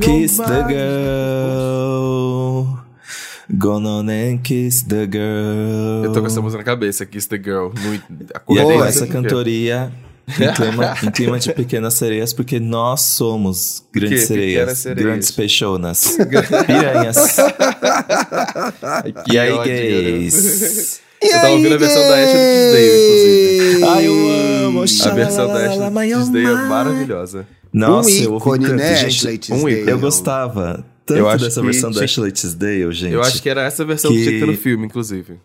Kiss oh the girl. Gone on and kiss the girl. Eu tô com essa música na cabeça, Kiss the Girl. Muito. E Acordei agora assim essa que- cantoria em clima, em clima de pequenas sereias, porque nós somos grandes sereias, sereias. grandes peixonas, piranhas. e aí, ódio, Eu tava ouvindo a versão da Ashley Tisdale, inclusive. Ai, eu amo. A versão da Ashley Tisdale é maravilhosa. Nossa, um eu ouvi tanto, né, gente. Ashley um ícone. Eu gostava tanto Eu acho dessa versão da Ashley Tisdale, gente. Eu acho que era essa versão que, Que- tinha que ter no filme, inclusive.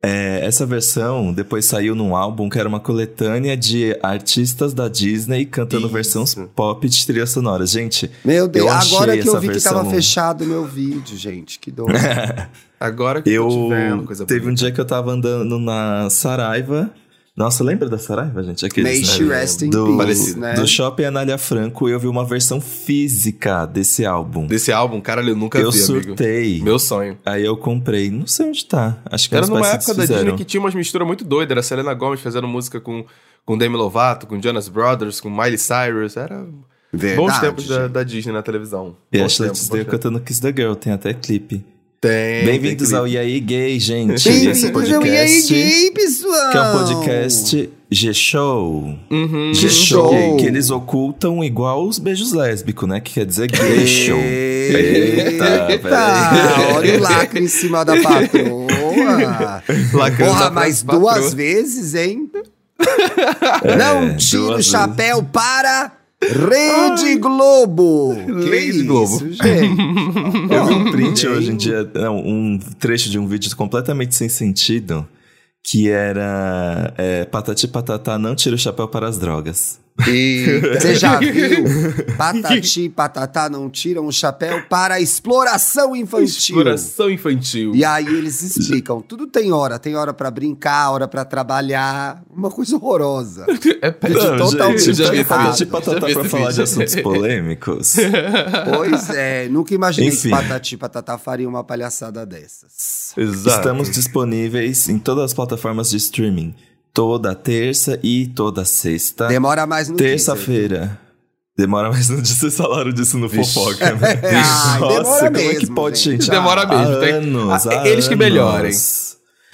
É, essa versão depois saiu num álbum que era uma coletânea de artistas da Disney cantando Isso. versões pop de trilha sonora. Gente, Meu Deus, Eu achei agora que eu vi que tava fechado o meu vídeo, gente. Que dor. Agora que eu, tô eu te vendo, coisa teve um bonita. dia que eu tava andando na Saraiva. Nossa, lembra da Saraiva, gente? Aqueles, May né? she rest in do, peace, né? do Shopping Anália Franco, eu vi uma versão física desse álbum. Desse álbum, cara, eu nunca eu vi, amigo. surtei. Meu sonho. Aí eu comprei. Não sei onde tá. Acho que Era numa época da. Disney que tinha umas misturas muito doidas. Era Selena Gomez fazendo música com, com Demi Lovato, com Jonas Brothers, com Miley Cyrus. Era Verdade, bons tempos da, da Disney na televisão. E Bons Ashley tempos, Tisdale cantando Kiss the Girl. Tem até clipe. Tem. Bem-vindos ao. E aí Gay, gente. Bem-vindos Esse ao podcast, E aí, gay, pessoal! que é um podcast G-Show. Uhum. G-Show. Que eles ocultam igual os beijos lésbicos, né? Que quer dizer gay show. Eita, peraí. olha o lacre em cima da patroa. Porra, patroa. duas vezes, hein? Não tira o chapéu para Rede Globo. Rede isso, Globo. gente? Eu vi um print Bem- hoje em dia, não, um trecho de um vídeo completamente sem sentido, que era é, Patati Patatá não tira o chapéu para as drogas. Eita. Você já viu? Patati e patatá não tiram o chapéu para a exploração infantil. Exploração infantil. E aí eles explicam, tudo tem hora, tem hora pra brincar, hora pra trabalhar, uma coisa horrorosa. É É péssimo. totalmente já. Patati. Já Patatá para falar de assuntos polêmicos. Pois é, nunca imaginei Enfim. que Patati e Patatá faria uma palhaçada dessas. Exato. Estamos disponíveis em todas as plataformas de streaming. Toda terça e toda sexta. Demora mais no Terça-feira. Demora mais um dia, vocês falaram disso no Vixe. fofoca, né? Ai, Nossa, demora como é que mesmo, pode, gente. gente? Demora Há mesmo, tem- anos, Ah, há eles que anos. melhorem.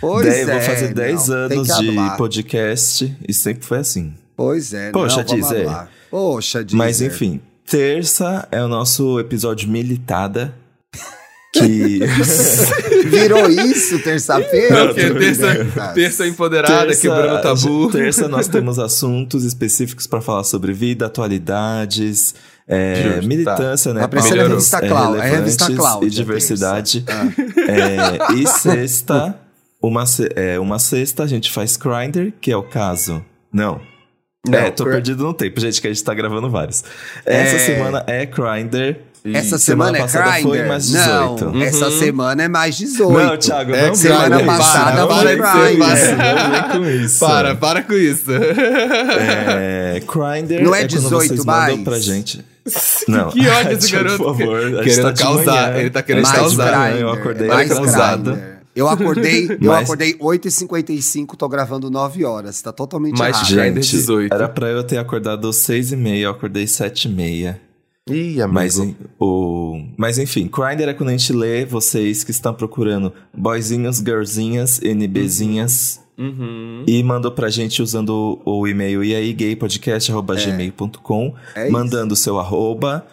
Pois Dez- é. vou fazer 10 não, tem anos que de podcast e sempre foi assim. Pois é, Poxa, não, hablar. Poxa, Deezer. Mas enfim, terça é o nosso episódio militada. Que. Virou isso terça-feira? Terça, terça empoderada, quebrando o tabu. Terça nós temos assuntos específicos para falar sobre vida, atualidades, é, Justo, militância, né? Tá a revista é, Cláudia, é revista Cláudia, E diversidade. terça. É, e sexta, uma, é, uma sexta a gente faz Grindr, que é o caso. Não. Não, é, tô perdido no tempo, gente, que a gente tá gravando vários. Essa É. semana é Grindr. Essa semana semana, é foi Grindr? mais 18. Não, essa Uhum. semana é mais 18. Não, Thiago, É, não semana passada não foi vem com Grindr. isso, Não vem com isso. Para, para com isso. É, Grindr Não é quando 18 vocês mais? mandam pra gente. Não. Que ódio esse garoto. Por favor, Querendo tá de causar, manhã. ele tá querendo de causar. manhã, Eu acordei mais. Grindr. Eu acordei, eu Mas- acordei 8h55, tô gravando 9 horas. Tá totalmente Mais errado. Grindr Gente, 18. era pra eu ter acordado às seis e meia, eu acordei sete e meia. Ih, amigo. Mas, em- o... Mas enfim, Grindr é quando a gente lê vocês que estão procurando boyzinhos, girlzinhas, NBzinhas. Uhum. E mandou pra gente usando o, o e-mail e aí gaypodcast.gmail.com, É isso. mandando o seu arroba,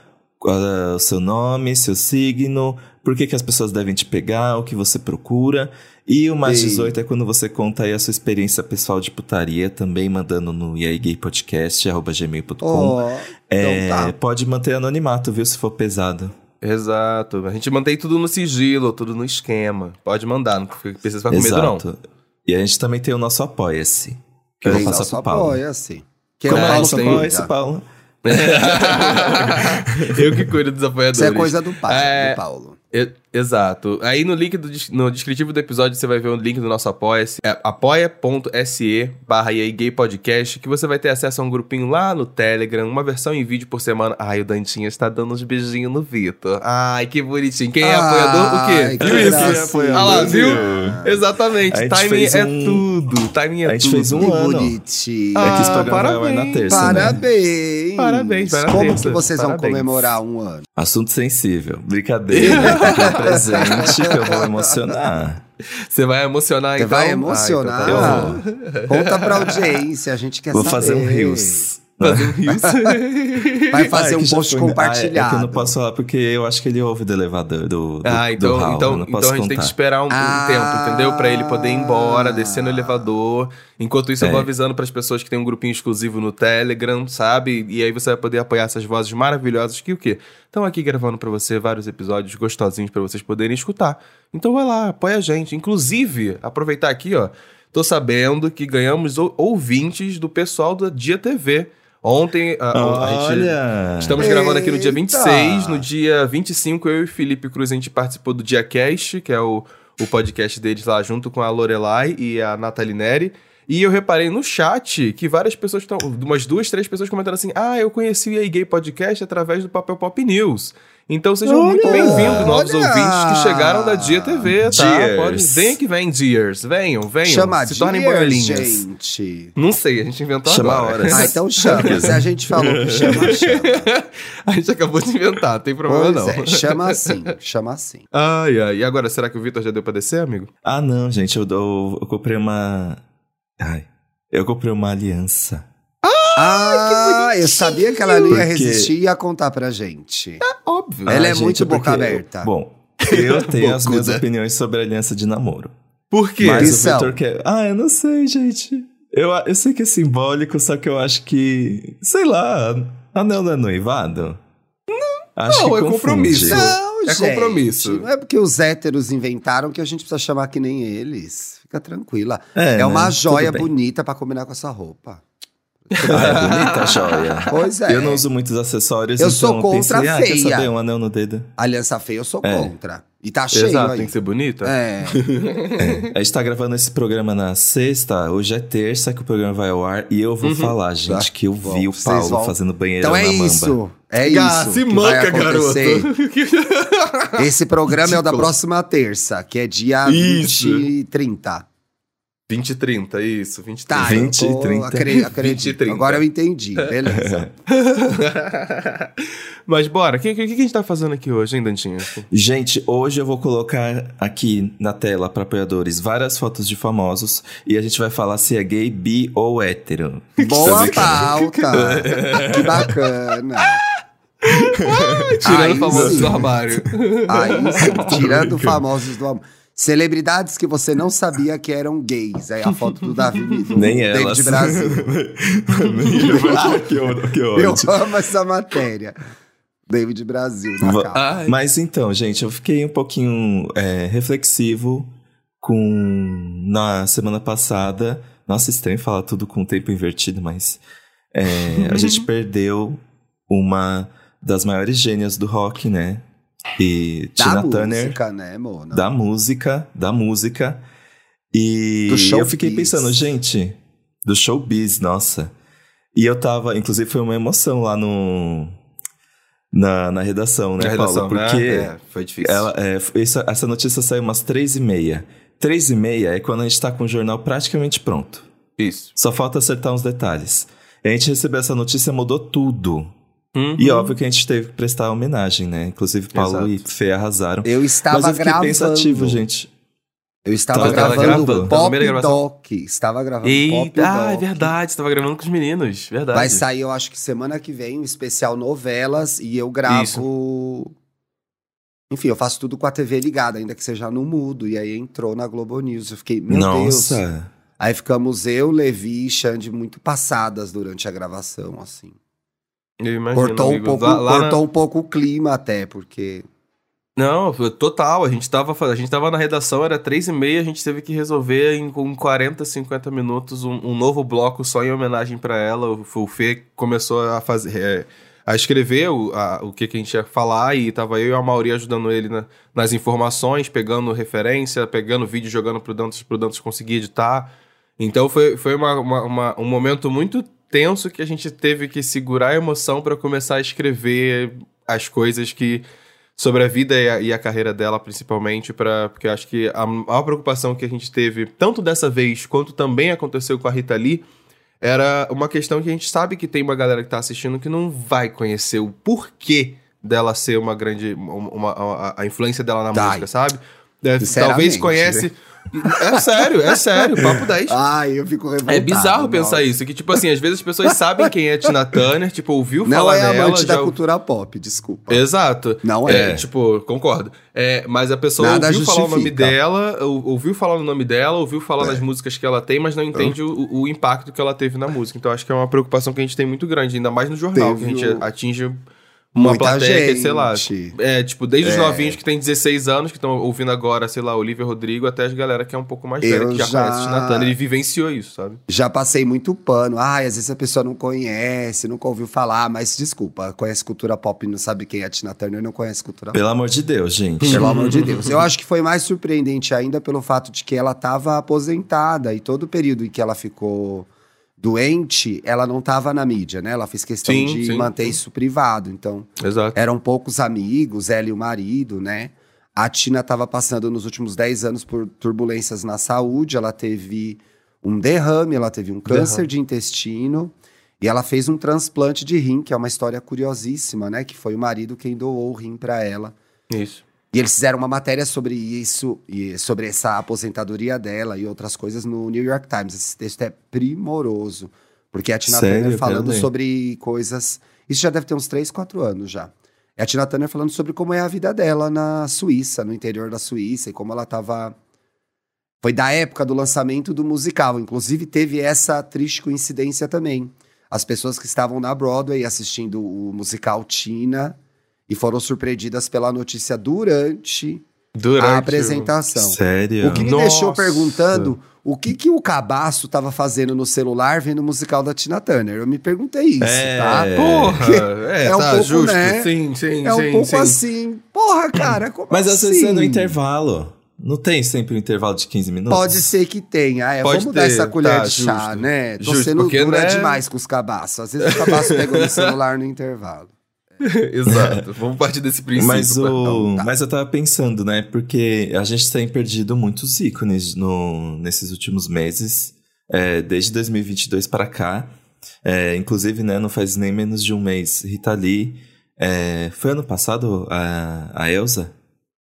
ah, o seu nome, seu signo, por que, que as pessoas devem te pegar, o que você procura. E o mais Ei. 18 é quando você conta aí a sua experiência pessoal de putaria, também mandando no iaigaypodcast.gmail.com. Ó, É, então tá. Pode manter anonimato, viu, se for pesado. Exato. A gente mantém tudo no sigilo, tudo no esquema. Pode mandar, não precisa ficar com medo, não. Exato. E a gente também tem o nosso Apoia-se, que eu vou passar nosso pro Paulo. apoia, assim. Que Como o é Paulo nosso. Apoia-se, Paulo? Eu que cuido dos apoiadores. Isso é coisa do pai, É, do Paulo. Eu, Exato. Aí no link do, no descritivo do episódio você vai ver o link do nosso apoia-se, é apoia.se barra Gay Podcast, que você vai ter acesso a um grupinho lá no Telegram, uma versão em vídeo por semana. Ai, o Dantinha está dando uns beijinhos no Vitor. Ai, que bonitinho. Quem é apoiador, o quê? Que Viu isso? gracinha. Ah lá, viu? viu? Exatamente. A gente Timing fez é um- tudo. Timing é A gente tudo. fez um Que ano. bonitinho. é que esse Ah, programa vai parabéns. na terça, né? Parabéns. Parabéns, vai Como que vocês vão Parabéns. comemorar um ano? Assunto sensível. Brincadeira. Presente que eu vou emocionar. Você vai emocionar, Você então? vai Ah, emocionar? então tá bom. Conta pra audiência, a gente quer Vou saber. fazer um rios. Fazer um. Vai Ah, fazer é um post foi- Ah, é compartilhado. que eu não posso falar porque eu acho que ele ouve do elevador, do, do, Ah, do então, eu então, então posso a gente tem que contar. esperar um, um Ah. tempo, entendeu? Pra ele poder ir embora, descer no elevador. Enquanto isso, eu vou É. avisando pras pessoas que tem um grupinho exclusivo no Telegram, sabe? E aí você vai poder apoiar essas vozes maravilhosas que o quê? Estão aqui gravando pra você vários episódios gostosinhos pra vocês poderem escutar. Então vai lá, apoia a gente. Inclusive, aproveitar aqui, ó. Tô sabendo que ganhamos ou- ouvintes do pessoal da Dia TV. Ontem, a, a gente! Estamos gravando aqui no dia Eita! 26. No dia 25, eu e Felipe Cruz, a gente participou do DiaCast, que é o, o podcast deles lá, junto com a Lorelai e a Nathalie Neri. E eu reparei no chat que várias pessoas estão. Umas duas, três pessoas comentando assim: Ah, eu conheci o EA Gay Podcast através do Papel Pop News. Então sejam muito Olha! bem-vindos, novos Olha! chegaram que chegaram da Dia TV, tá? Dears. Pode, vem que vem, Dears. Venham, venham. Chama se tornem Dear, boiolinhas. gente. Não sei, a gente inventou Chama agora. horas. Ah, então chama. Se a gente falou que chama, chama. a gente acabou de inventar, não tem problema Pois não. é, chama assim, chama assim. Ai, ai. E agora, será que o Vitor já deu pra descer, amigo? Ah, não, gente, eu, eu, eu comprei uma. Ai. Eu comprei uma aliança. Ah, eu sabia que ela não ia Porque- resistir e ia contar pra gente. Óbvio. Ela é gente, muito boca porque- aberta. Bom, eu tenho as minhas opiniões sobre a aliança de namoro. Por quê? Mas o quer. Ah, eu não sei, gente. Eu, eu sei que é simbólico, só que eu acho que. Sei lá, anel não é noivado? Não. Acho Não, que é confunde. compromisso. Não, É gente, compromisso. Não é porque os héteros inventaram que a gente precisa chamar que nem eles. Fica tranquila. É, É, uma né? joia bonita pra combinar com essa roupa. Ah, é bonita a joia. Pois é. Eu não uso muitos acessórios, Eu então sou eu contra pensei, a ah, quer feia. saber, um anel no dedo. Aliança feia eu sou É. contra. E tá cheio Exato, aí. tem que ser bonita. É. A gente tá gravando esse programa na sexta, hoje é terça que o programa vai ao ar, e eu vou falar, gente, Tá. que eu vi Bom, o Paulo vão- fazendo banheiro Então é na mamba. isso. É Gá, isso. se manca, garoto. Esse programa é o da próxima terça, que é dia Isso. 20 e 30. 20 e 30, isso, 20 e Tá, 30. 20 eu e tô, 30. acre- acredito. 20 e 30. Agora eu entendi. Beleza. Mas bora, o que, que, que a gente tá fazendo aqui hoje, hein, Dantinho? Gente, hoje eu vou colocar aqui na tela para apoiadores várias fotos de famosos e a gente vai falar se é gay, bi ou hétero. Boa que- pauta. que bacana. Tirando Aí o famoso sim. do armário. Aí sim, tirando famosos do amor. Celebridades que você não sabia que eram gays. Aí a foto do Davi do Nem David elas. Brasil. ah, que que Eu amo essa matéria. David Brasil na capa. Ai. Mas então, gente, eu fiquei um pouquinho é, reflexivo com na semana passada. Nossa, estranho falar tudo com o tempo invertido, mas é, a gente perdeu uma das maiores gênias do rock, né? E Da Tina Turner, música, né, Mona? da música, da música. E Do eu fiquei showbiz. pensando, gente, do showbiz, nossa. E eu tava, inclusive foi uma emoção lá no na, na redação, né, Na redação, Paulo? Porque né? É, foi difícil. ela, é, essa, essa notícia saiu umas três e meia. Três e meia é quando a gente tá com o jornal praticamente pronto. Isso. Só falta acertar uns detalhes. E a gente recebeu essa notícia, mudou tudo. Uhum. E óbvio que a gente teve que prestar homenagem, né? Inclusive Paulo Exato. e Fê arrasaram. Eu estava Mas eu fiquei gravando. pensativo, gente. Eu estava Tava gravando gravando? Pop gravação? Doc. Estava gravando Pop Eita, ah, é Doc. verdade, você tava gravando com os meninos, verdade. Vai sair, eu acho que semana que vem, um especial novelas e eu gravo. Enfim, eu faço tudo com a TV ligada, ainda que seja no mudo. E aí entrou na Globo News. Eu fiquei, meu Deus. Nossa. Aí ficamos eu, Levi e Xande muito passadas durante a gravação, assim. Eu imagino, cortou um amigo. pouco, Lá- lá na- um pouco o clima até, porque. Não, foi total. A gente, tava, a gente tava na redação, era três e meia, a gente teve que resolver em com 40, 50 minutos um, um novo bloco só em homenagem pra ela. O, o Fê começou a fazer. é, a escrever o, a, o que, que a gente ia falar e tava eu e a Mauri ajudando ele na, nas informações, pegando referência, pegando vídeo, jogando pro Dantas, pro Dantas conseguir editar. Então foi, foi uma, uma, uma, um momento muito tenso que a gente teve que segurar a emoção para começar a escrever as coisas que sobre a vida e a, e a carreira dela, principalmente, para porque eu acho que a maior preocupação que a gente teve, tanto dessa vez quanto também aconteceu com a Rita Lee, era uma questão que a gente sabe que tem uma galera que tá assistindo que não vai conhecer o porquê dela ser uma grande. Uma, uma a, a, influência dela na música, sabe? É, talvez conhece. Né? É sério, é sério, papo 10. Ai, eu fico revoltado. É bizarro pensar isso, que tipo assim, às vezes as pessoas sabem quem é Tina Turner, tipo, ouviu não falar é nela... Não é amante já... da cultura pop, desculpa. Exato. Não é. é tipo, concordo. É, mas a pessoa Nada ouviu justifica. falar o nome dela, ouviu falar o nome dela, ouviu falar é. nas músicas que ela tem, mas não entende o, o, impacto que ela teve na música. Então acho que é uma preocupação que a gente tem muito grande, ainda mais no jornal, Teve que a gente o... atinge uma Muita plateia gente. que, sei lá. É, tipo, desde é. os novinhos que tem 16 anos, que estão ouvindo agora, sei lá, Olivia Rodrigo, até as galera que é um pouco mais velha, que já, já conhece Natana. Ele vivenciou isso, sabe? Já passei muito pano. Ai, às vezes a pessoa não conhece, nunca ouviu falar, mas desculpa, conhece cultura pop e não sabe quem é a Tina Turner, não conhece cultura Pelo amor de Deus, gente. Pelo amor de Deus. Eu acho que foi mais surpreendente ainda pelo fato de que ela estava aposentada e todo o período em que ela ficou doente, ela não estava na mídia, né? Ela fez questão sim, de sim, manter sim. isso privado. Então, Exato. eram poucos amigos, ela e o marido, né? A Tina estava passando nos últimos 10 anos por turbulências na saúde. Ela teve um derrame, ela teve um câncer derrame. de intestino e ela fez um transplante de rim, que é uma história curiosíssima, né? Que foi o marido quem doou o rim para ela. Isso. E eles fizeram uma matéria sobre isso, e sobre essa aposentadoria dela e outras coisas no New York Times. Esse texto é primoroso. Porque a Tina Sério? Turner falando sobre coisas. Isso já deve ter uns 3, 4 anos já. É a Tina Turner falando sobre como é a vida dela na Suíça, no interior da Suíça, e como ela estava. Foi da época do lançamento do musical. Inclusive, teve essa triste coincidência também. As pessoas que estavam na Broadway assistindo o musical Tina e foram surpreendidas pela notícia durante, durante a apresentação. Sério? O que me Nossa. deixou perguntando o que, que o Cabaço estava fazendo no celular vendo o musical da Tina Turner. Eu me perguntei isso, é, tá? Porra! É, é um tá, pouco, justo. Né? Sim, sim, É um sim, pouco sim. assim. Porra, cara, como Mas assim? às vezes é no intervalo. Não tem sempre um intervalo de 15 minutos? Pode ser que tenha. É, Pode vamos ter, dar essa colher tá, de chá, justo. né? Tô justo, sendo dura né? demais com os cabaços. Às vezes o cabaço pega no celular no intervalo. Exato. Vamos partir desse princípio. Mas, o... Tá. mas eu tava pensando, né? Porque a gente tem perdido muitos ícones no... nesses últimos meses, é, desde 2022 para cá. É, inclusive, né, não faz nem menos de um mês. Rita Lee. É, foi ano passado a, a Elsa?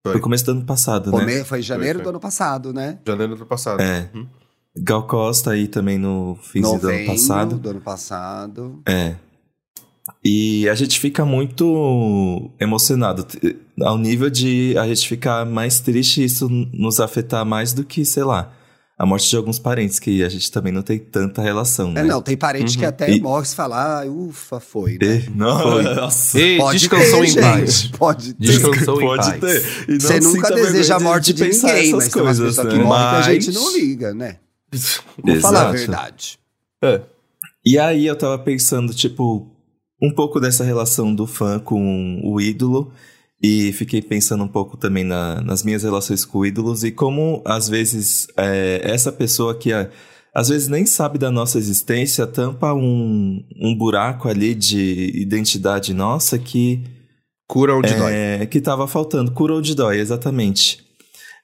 Foi. foi começo do ano passado, né? Foi janeiro foi, foi. do ano passado, né? Janeiro do ano passado. É. Uhum. Gal Costa aí também no fim do ano passado. do ano passado. É. E a gente fica muito emocionado, ao nível de a gente ficar mais triste e isso nos afetar mais do que, sei lá, a morte de alguns parentes, que a gente também não tem tanta relação, é, né? É, não, tem parente uhum. que até e... morre e fala, ah, ufa, foi, né? E... Não, foi. Nossa. E pode descansou ter, em paz. Pode ter. Descansou pode em paz. Ter. Você nunca deseja a morte de, de ninguém, mas coisas, tem umas pessoas né? que morrem mas... que a gente não liga, né? Vou falar a verdade. É. E aí eu tava pensando, tipo, um pouco dessa relação do fã com o ídolo e fiquei pensando um pouco também na, nas minhas relações com ídolos e como às vezes é, essa pessoa que é, às vezes nem sabe da nossa existência tampa um, um buraco ali de identidade nossa que cura onde é, dói. que estava faltando cura onde dói exatamente.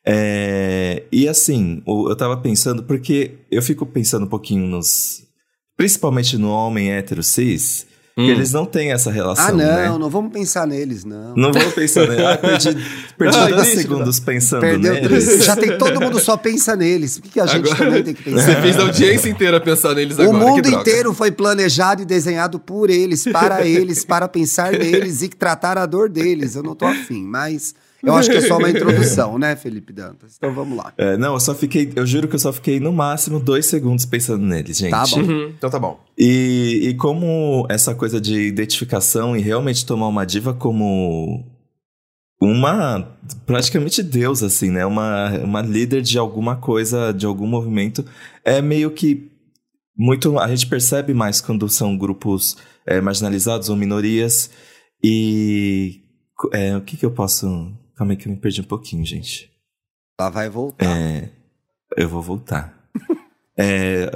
É, e assim eu tava pensando porque eu fico pensando um pouquinho nos principalmente no homem hétero cis Hum. eles não têm essa relação. Ah, não, né? não vamos pensar neles, não. Não vamos pensar neles. Ah, perdi, perdi ah, dois segundos pensando Perdeu neles. Já tem todo mundo só pensa neles. Por que, que a gente agora, também tem que pensar? Você fez a audiência inteira pensar neles o agora. O mundo inteiro foi planejado e desenhado por eles, para eles, para pensar neles e tratar a dor deles. Eu não tô afim, mas. Eu acho que é só uma introdução, né, Felipe Dantas? Então vamos lá. É, não, eu só fiquei, eu juro que eu só fiquei no máximo dois segundos pensando neles, gente. Tá bom. Uhum, então tá bom. E, e como essa coisa de identificação e realmente tomar uma diva como uma praticamente deus, assim, né? Uma, uma líder de alguma coisa, de algum movimento, é meio que muito. A gente percebe mais quando são grupos é, marginalizados ou minorias. E. É, o que, que eu posso. Calma aí que eu me perdi um pouquinho, gente. Lá vai voltar. É, eu vou voltar. É,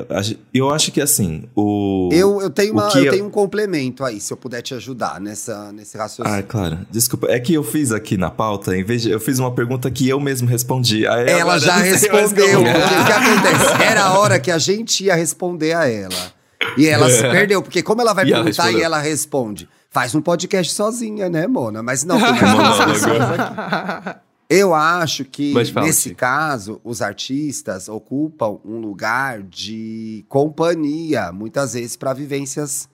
eu acho que assim, o. Eu, eu, tenho, uma, eu, eu tenho um complemento aí, se eu puder te ajudar nessa, nesse raciocínio. Ah, claro. Desculpa, é que eu fiz aqui na pauta, em vez de. Eu fiz uma pergunta que eu mesmo respondi. Ela já respondeu. O que, acontece? Era a hora que a gente ia responder a ela. E ela se é. perdeu, porque como ela vai e perguntar ela e ela responde? Faz um podcast sozinha, né, Mona? Mas não, tem mais pessoas aqui. Eu acho que, nesse caso, os artistas ocupam um lugar de companhia, muitas vezes para vivências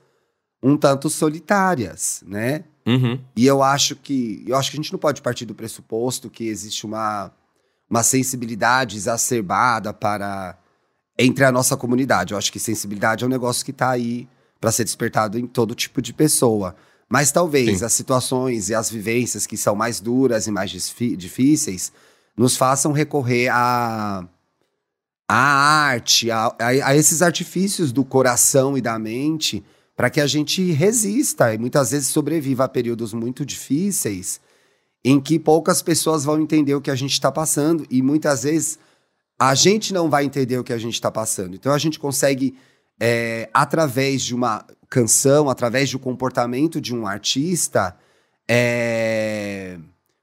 um tanto solitárias, né? Uhum. E eu acho que eu acho que a gente não pode partir do pressuposto que existe uma, uma sensibilidade exacerbada para entre a nossa comunidade. Eu acho que sensibilidade é um negócio que está aí para ser despertado em todo tipo de pessoa. Mas talvez Sim. as situações e as vivências que são mais duras e mais difíceis nos façam recorrer a, a arte, a, a, a esses artifícios do coração e da mente, para que a gente resista e muitas vezes sobreviva a períodos muito difíceis em que poucas pessoas vão entender o que a gente está passando e muitas vezes a gente não vai entender o que a gente está passando. Então a gente consegue, é, através de uma canção, através do comportamento de um artista, é,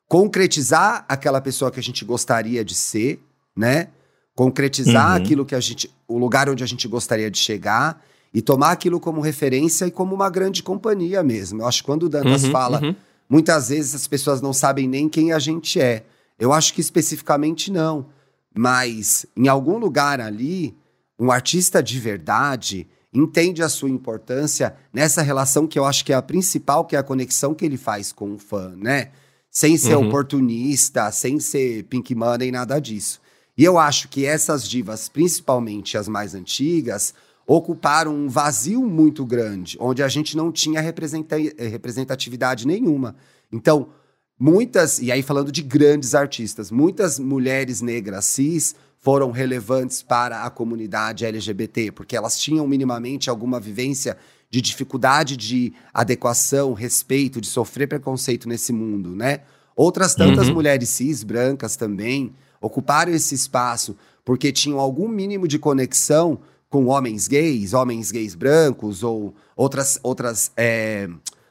concretizar aquela pessoa que a gente gostaria de ser, né? Concretizar uhum. aquilo que a gente, o lugar onde a gente gostaria de chegar e tomar aquilo como referência e como uma grande companhia mesmo. Eu acho que quando o Dantas uhum, fala, uhum. muitas vezes as pessoas não sabem nem quem a gente é. Eu acho que especificamente não. Mas em algum lugar ali, um artista de verdade, entende a sua importância nessa relação que eu acho que é a principal, que é a conexão que ele faz com o fã, né? Sem ser uhum. oportunista, sem ser pink money, nada disso. E eu acho que essas divas, principalmente as mais antigas, ocuparam um vazio muito grande, onde a gente não tinha representatividade nenhuma. Então, muitas, e aí falando de grandes artistas, muitas mulheres negras cis foram relevantes para a comunidade LGBT, porque elas tinham minimamente alguma vivência de dificuldade de adequação, respeito, de sofrer preconceito nesse mundo, né? Outras tantas uhum. mulheres cis brancas também ocuparam esse espaço porque tinham algum mínimo de conexão com homens gays, homens gays brancos ou outras outras é,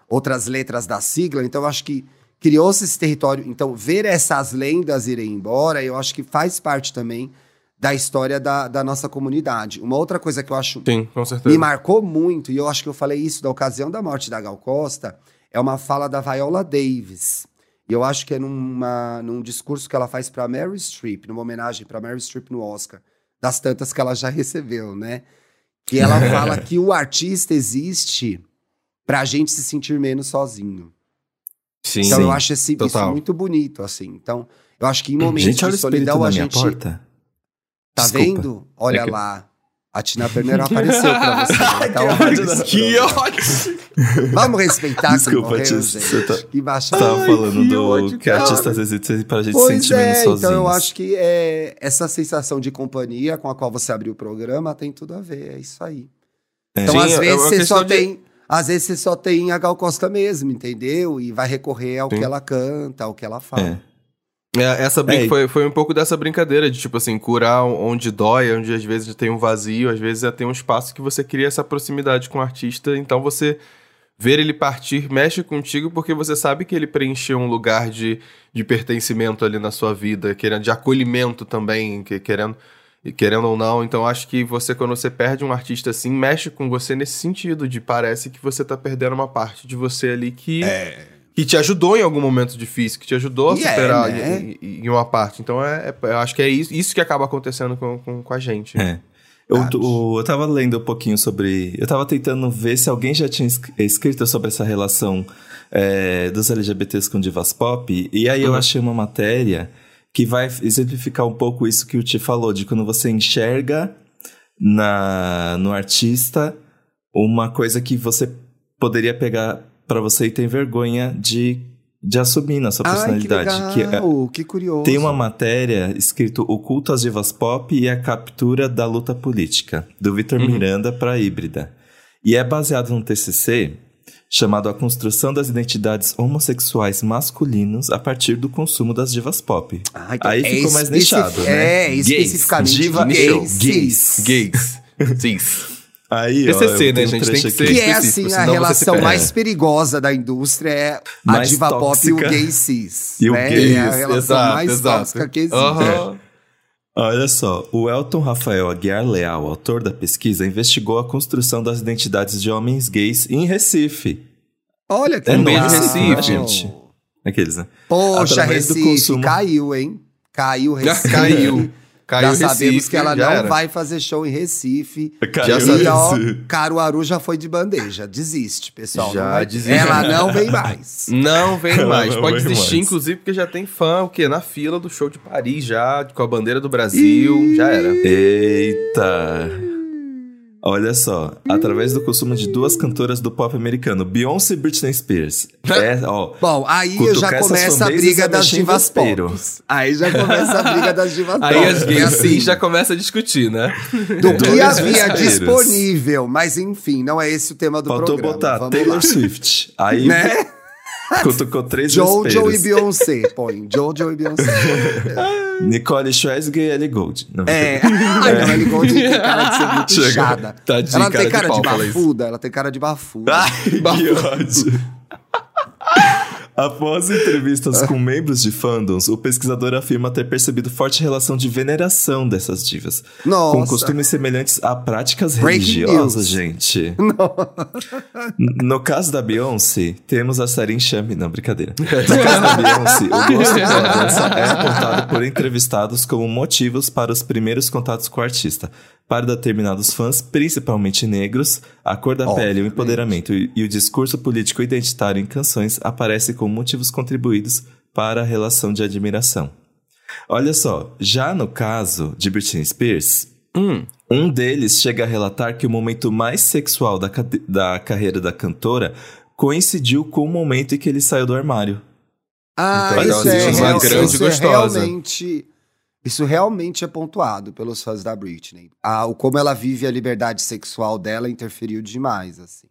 outras letras da sigla. Então, eu acho que criou-se esse território. Então, ver essas lendas irem embora, eu acho que faz parte também da história da, da nossa comunidade. Uma outra coisa que eu acho Sim, com certeza. me marcou muito, e eu acho que eu falei isso da ocasião da morte da Gal Costa, é uma fala da Viola Davis. E eu acho que é numa, num discurso que ela faz para Mary Streep, numa homenagem para Mary Streep no Oscar, das tantas que ela já recebeu, né? Que ela fala que o artista existe para a gente se sentir menos sozinho. Sim, então eu acho esse, isso muito bonito, assim. Então, eu acho que em momentos gente, de solidão a gente. Porta. Tá Desculpa. vendo? Olha é que... lá. A Tina Turner apareceu pra você. Né? Tá que ótimo! Vamos respeitar Desculpa, morreu, tia, Você tá, que baixada. tava falando que do ódio, que artistas existem pra gente pois se sentir é, menos sozinhos. Então eu acho que é, essa sensação de companhia com a qual você abriu o programa tem tudo a ver. É isso aí. É. Então, Sim, às vezes, é você só de... tem. Às vezes você só tem a Gal Costa mesmo, entendeu? E vai recorrer ao Sim. que ela canta, ao que ela fala. É. É, essa brin- é, foi, foi um pouco dessa brincadeira de, tipo assim, curar onde dói, onde às vezes tem um vazio, às vezes é tem um espaço que você cria essa proximidade com o artista, então você ver ele partir mexe contigo porque você sabe que ele preencheu um lugar de, de pertencimento ali na sua vida, querendo, de acolhimento também, que, querendo, querendo ou não. Então acho que você, quando você perde um artista assim, mexe com você nesse sentido, de parece que você tá perdendo uma parte de você ali que. É que te ajudou em algum momento difícil, que te ajudou a superar é, né? em, em, uma parte. Então, é, é, eu acho que é isso, isso que acaba acontecendo com, com, com a gente. É. Eu, eu, eu tava lendo um pouquinho sobre. Eu tava tentando ver se alguém já tinha escrito sobre essa relação é, dos LGBTs com divas pop. E aí uhum. eu achei uma matéria que vai exemplificar um pouco isso que o Ti falou, de quando você enxerga na, no artista uma coisa que você poderia pegar para você e tem vergonha de de assumir na sua personalidade. Ai, que, legal, que, que curioso. Tem uma matéria escrito O culto às divas pop e a captura da luta política, do Vitor uhum. Miranda para Híbrida. E é baseado num TCC chamado A Construção das Identidades Homossexuais Masculinos a partir do consumo das divas pop. Ah, então Aí é ficou mais nichado, né? É, especificamente gays. Diva gays. Gays. Gays. Cis. Aí, TCC, ó, né, gente? Tem que ser Que é, assim, a relação mais perigosa da indústria é a diva tóxica. pop e o gay cis. E né? o gay, é a relação exato, mais exato. tóxica que existe. Uhum. Olha só, o Elton Rafael Aguiar Leal, autor da pesquisa, investigou a construção das identidades de homens gays em Recife. Olha que é legal. Recife, gente. Aqueles, né? Poxa, Através Recife, consumo... caiu, hein? Caiu Recife. caiu. Caiu já sabemos Recife, que ela não era. vai fazer show em Recife. Caiu já e ó, Caruaru já foi de bandeja. Desiste, pessoal. Já vai... desiste. Ela não vem mais. Não vem mais. Não Pode vem desistir, mais. inclusive, porque já tem fã, o quê? Na fila do show de Paris já, com a bandeira do Brasil. Já era. Eita! Olha só, através do consumo de duas cantoras do pop americano, Beyoncé e Britney Spears. É, ó, Bom, aí já começa a briga das divas pop. Aí já começa a briga das divas pop. Aí as gays assim, já começa a discutir, né? Do que havia disponível, mas enfim, não é esse o tema do Faltou programa. Faltou botar Taylor lá. Swift. Aí né? Cutucou três Jojo e Beyoncé. Põe Jojo e Beyoncé. Nicole Scherzinger e Ellie Gold. Não, é. Ai, não, Ellie Gold tem cara de ser muito Chega. inchada. Ela não tem cara de, de bafuda, ela tem cara de bafuda. Ai, que ódio. Após entrevistas com membros de fandoms, o pesquisador afirma ter percebido forte relação de veneração dessas divas. Nossa. Com costumes semelhantes a práticas Breaking religiosas, news. gente. No caso da Beyoncé, temos a Sarin Chame. Não, brincadeira. No caso da Beyoncé, o gosto pela dança é apontado por entrevistados como motivos para os primeiros contatos com o artista. Para determinados fãs, principalmente negros, a cor da Obviamente. pele, o empoderamento e, o discurso político identitário em canções aparecem como motivos contribuídos para a relação de admiração. Olha só, já no caso de Britney Spears, hum. um deles chega a relatar que o momento mais sexual da, da carreira da cantora coincidiu com o momento em que ele saiu do armário. Ah, então, isso, é, uma grande isso gostosa. É realmente isso realmente é pontuado pelos fãs da Britney. Ah, o como ela vive a liberdade sexual dela interferiu demais, assim.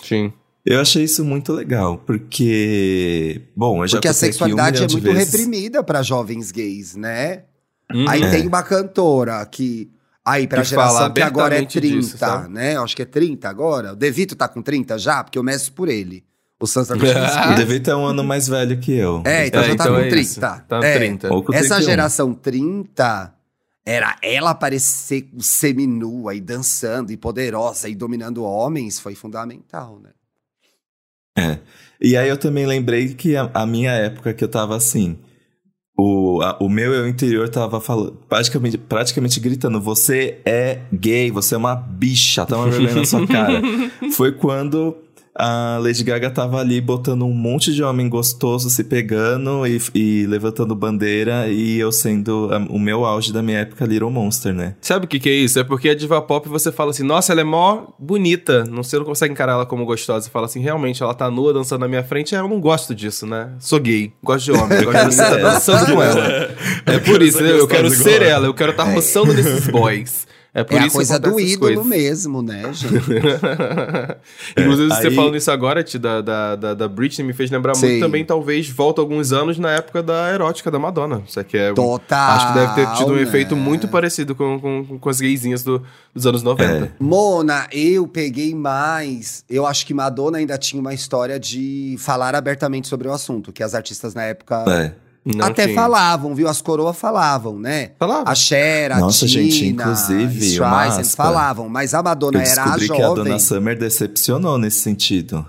Sim. Eu achei isso muito legal, porque. Bom, eu já Porque a sexualidade um é muito vezes. reprimida para jovens gays, né? Hum, aí é. tem uma cantora que. Aí, pra que geração que agora é 30, disso, né? Acho que é 30 agora. O Devito tá com 30 já, porque eu meço por ele. O Sans tá com O Devito é um ano mais velho que eu. É, então é, já tá então com é 30. Tá, tá é. 30. Essa geração 30 era ela aparecer seminua e dançando e poderosa e dominando homens foi fundamental, né? É. E aí eu também lembrei que a, a minha época que eu tava assim, o, a, o meu eu interior tava falando, praticamente, praticamente gritando: Você é gay, você é uma bicha, tá uma vergonha na sua cara. Foi quando a Lady Gaga tava ali botando um monte de homem gostoso se pegando e, e levantando bandeira e eu sendo a, o meu auge da minha época Little Monster, né? Sabe o que, que é isso? É porque a diva pop você fala assim, nossa, ela é mó bonita, não, você não consegue encarar ela como gostosa. Você fala assim, realmente, ela tá nua dançando na minha frente, eu não gosto disso, né? Sou gay, gosto de homem, gosto de menina dançando com ela. É por isso, eu, eu quero ser ela, eu quero estar tá roçando nesses boys. É, por é isso a coisa do ídolo coisas. mesmo, né, gente? Inclusive, é, você aí... falando isso agora, da, da, da, da Britney, me fez lembrar Sim. muito também, talvez, volta alguns anos na época da erótica da Madonna. Isso aqui é. Total. Acho que deve ter tido um né? efeito muito parecido com, com, com as gaysinhas do, dos anos 90. É. Mona, eu peguei mais. Eu acho que Madonna ainda tinha uma história de falar abertamente sobre o assunto, que as artistas na época. É não Até tinha. falavam, viu? As coroas falavam, né? Falavam. A Cher, a Nossa, Tina, gente, inclusive, Streisand falavam. Mas a Madonna Eu era a jovem. que a Dona Summer decepcionou nesse sentido.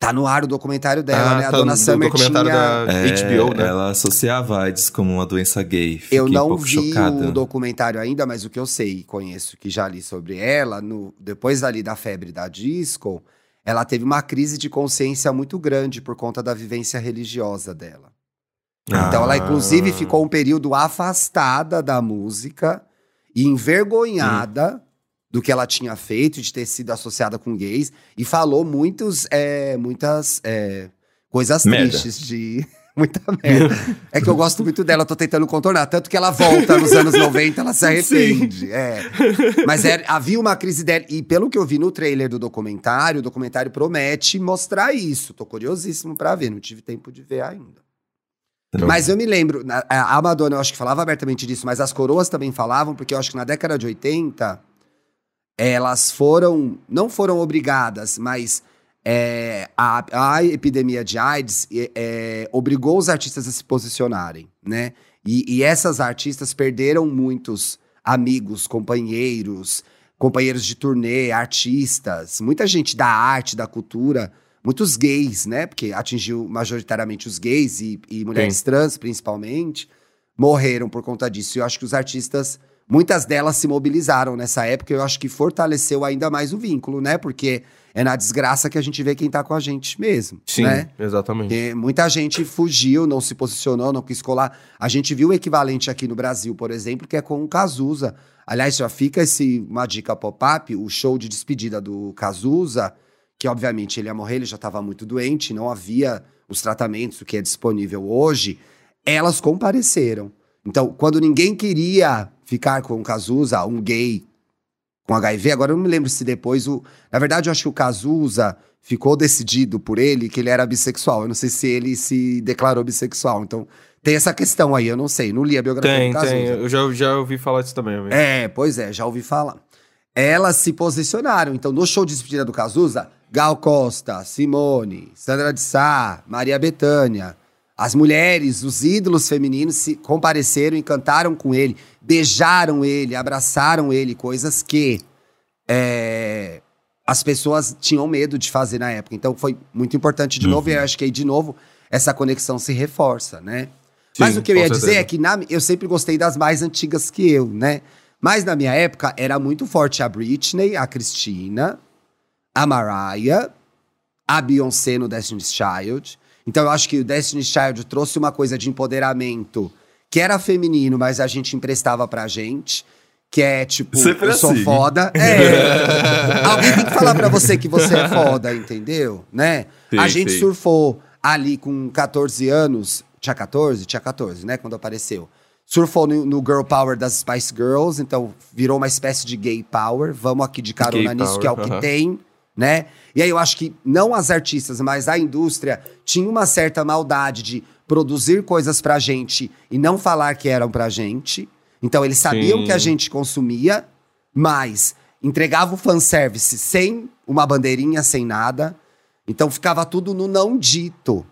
Tá no ar o documentário dela, ah, né? A tá Dona Summer documentário tinha... da é, HBO, né? Ela associava a AIDS como uma doença gay. Fiquei eu não um vi chocada. o documentário ainda, mas o que eu sei e conheço, que já li sobre ela, no, depois ali da febre da disco, ela teve uma crise de consciência muito grande por conta da vivência religiosa dela. Então ela, inclusive, ah. ficou um período afastada da música e envergonhada hum. do que ela tinha feito, de ter sido associada com gays, e falou muitos, é, muitas é, coisas merda. tristes de. Muita merda. é que eu gosto muito dela, tô tentando contornar. Tanto que ela volta nos anos 90, ela se arrepende. É. Mas é, havia uma crise dela. E pelo que eu vi no trailer do documentário, o documentário promete mostrar isso. Tô curiosíssimo pra ver, não tive tempo de ver ainda. Não. Mas eu me lembro, a Madonna eu acho que falava abertamente disso, mas as coroas também falavam, porque eu acho que na década de 80, elas foram, não foram obrigadas, mas é, a, a, epidemia de AIDS é, obrigou os artistas a se posicionarem, né? E, e, essas artistas perderam muitos amigos, companheiros, companheiros de turnê, artistas, muita gente da arte, da cultura, muitos gays, né? Porque atingiu majoritariamente os gays e, e mulheres Sim. trans, principalmente, morreram por conta disso. E eu acho que os artistas muitas delas se mobilizaram nessa época. Eu acho que fortaleceu ainda mais o vínculo, né? Porque é na desgraça que a gente vê quem tá com a gente mesmo. Sim, né? exatamente. Porque muita gente fugiu, não se posicionou, não quis colar. A gente viu o equivalente aqui no Brasil, por exemplo, que é com o Cazuza. Aliás, já fica esse, uma dica pop-up, o show de despedida do Cazuza, que obviamente ele ia morrer, ele já estava muito doente, não havia os tratamentos, o que é disponível hoje. Elas compareceram. Então, quando ninguém queria ficar com o Cazuza, um gay com HIV, agora eu não me lembro se depois o. Na verdade, eu acho que o Cazuza ficou decidido por ele que ele era bissexual. Eu não sei se ele se declarou bissexual. Então, tem essa questão aí, eu não sei. Não li a biografia tem, do Cazuza. Tem, eu já, já ouvi falar disso também. Amigo. É, pois é, já ouvi falar. Elas se posicionaram. Então, no show de despedida do Cazuza, Gal Costa, Simone, Sandra de Sá, Maria Bethânia, as mulheres, os ídolos femininos se compareceram e cantaram com ele, beijaram ele, abraçaram ele, coisas que é, as pessoas tinham medo de fazer na época. Então foi muito importante de uhum. novo, e eu acho que aí de novo essa conexão se reforça, né? Sim, Mas o que eu ia certeza. dizer é que na, eu sempre gostei das mais antigas que eu, né? Mas na minha época era muito forte a Britney, a Christina, a Mariah, a Beyoncé no Destiny's Child. Então eu acho que o Destiny's Child trouxe uma coisa de empoderamento que era feminino, mas a gente emprestava pra gente. Que é tipo, Sempre eu sou assim. foda. É. Alguém tem que falar pra você que você é foda, entendeu? Né? Sim, a gente sim. surfou ali com 14 anos. Tinha 14? Tinha 14, né? Quando apareceu. Surfou no, no, Girl Power das Spice Girls, então virou uma espécie de gay power. Vamos aqui de carona gay nisso, power, que é o uh -huh. que tem né? E aí eu acho que não as artistas, mas a indústria tinha uma certa maldade de produzir coisas pra gente e não falar que eram pra gente. Então eles sabiam Sim. que a gente consumia, mas entregava o fanservice sem uma bandeirinha, sem nada. Então ficava tudo no não dito.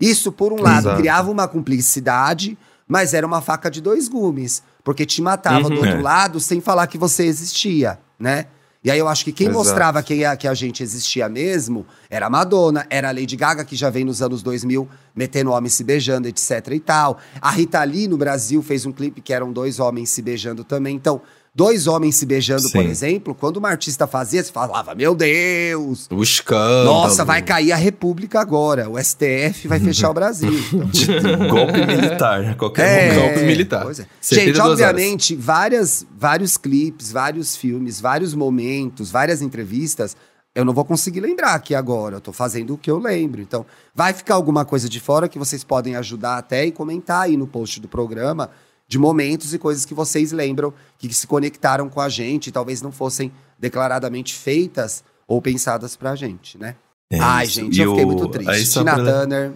Isso, por um lado, Exato. criava uma cumplicidade, mas era uma faca de dois gumes. Porque te matava uhum, do outro é. lado sem falar que você existia, né? E aí eu acho que quem Exato. mostrava que a, que a gente existia mesmo era a Madonna, era a Lady Gaga, que já vem nos anos 2000 metendo homens se beijando, etc e tal. A Rita Lee no Brasil fez um clipe que eram dois homens se beijando também. Então, dois homens se beijando, Sim. por exemplo, quando uma artista fazia, você falava, meu Deus! O escândalo. Nossa, vai cair a República agora. O STF vai fechar o Brasil. Então. golpe militar, qualquer é. Golpe militar. É. Gente, obviamente, várias, vários clipes, vários filmes, vários momentos, várias entrevistas eu não vou conseguir lembrar aqui agora. Eu tô fazendo o que eu lembro. Então, vai ficar alguma coisa de fora que vocês podem ajudar até e comentar aí no post do programa de momentos e coisas que vocês lembram que se conectaram com a gente e talvez não fossem declaradamente feitas ou pensadas pra gente, né? É Ai, gente, e eu fiquei muito triste. Tina pra... Turner,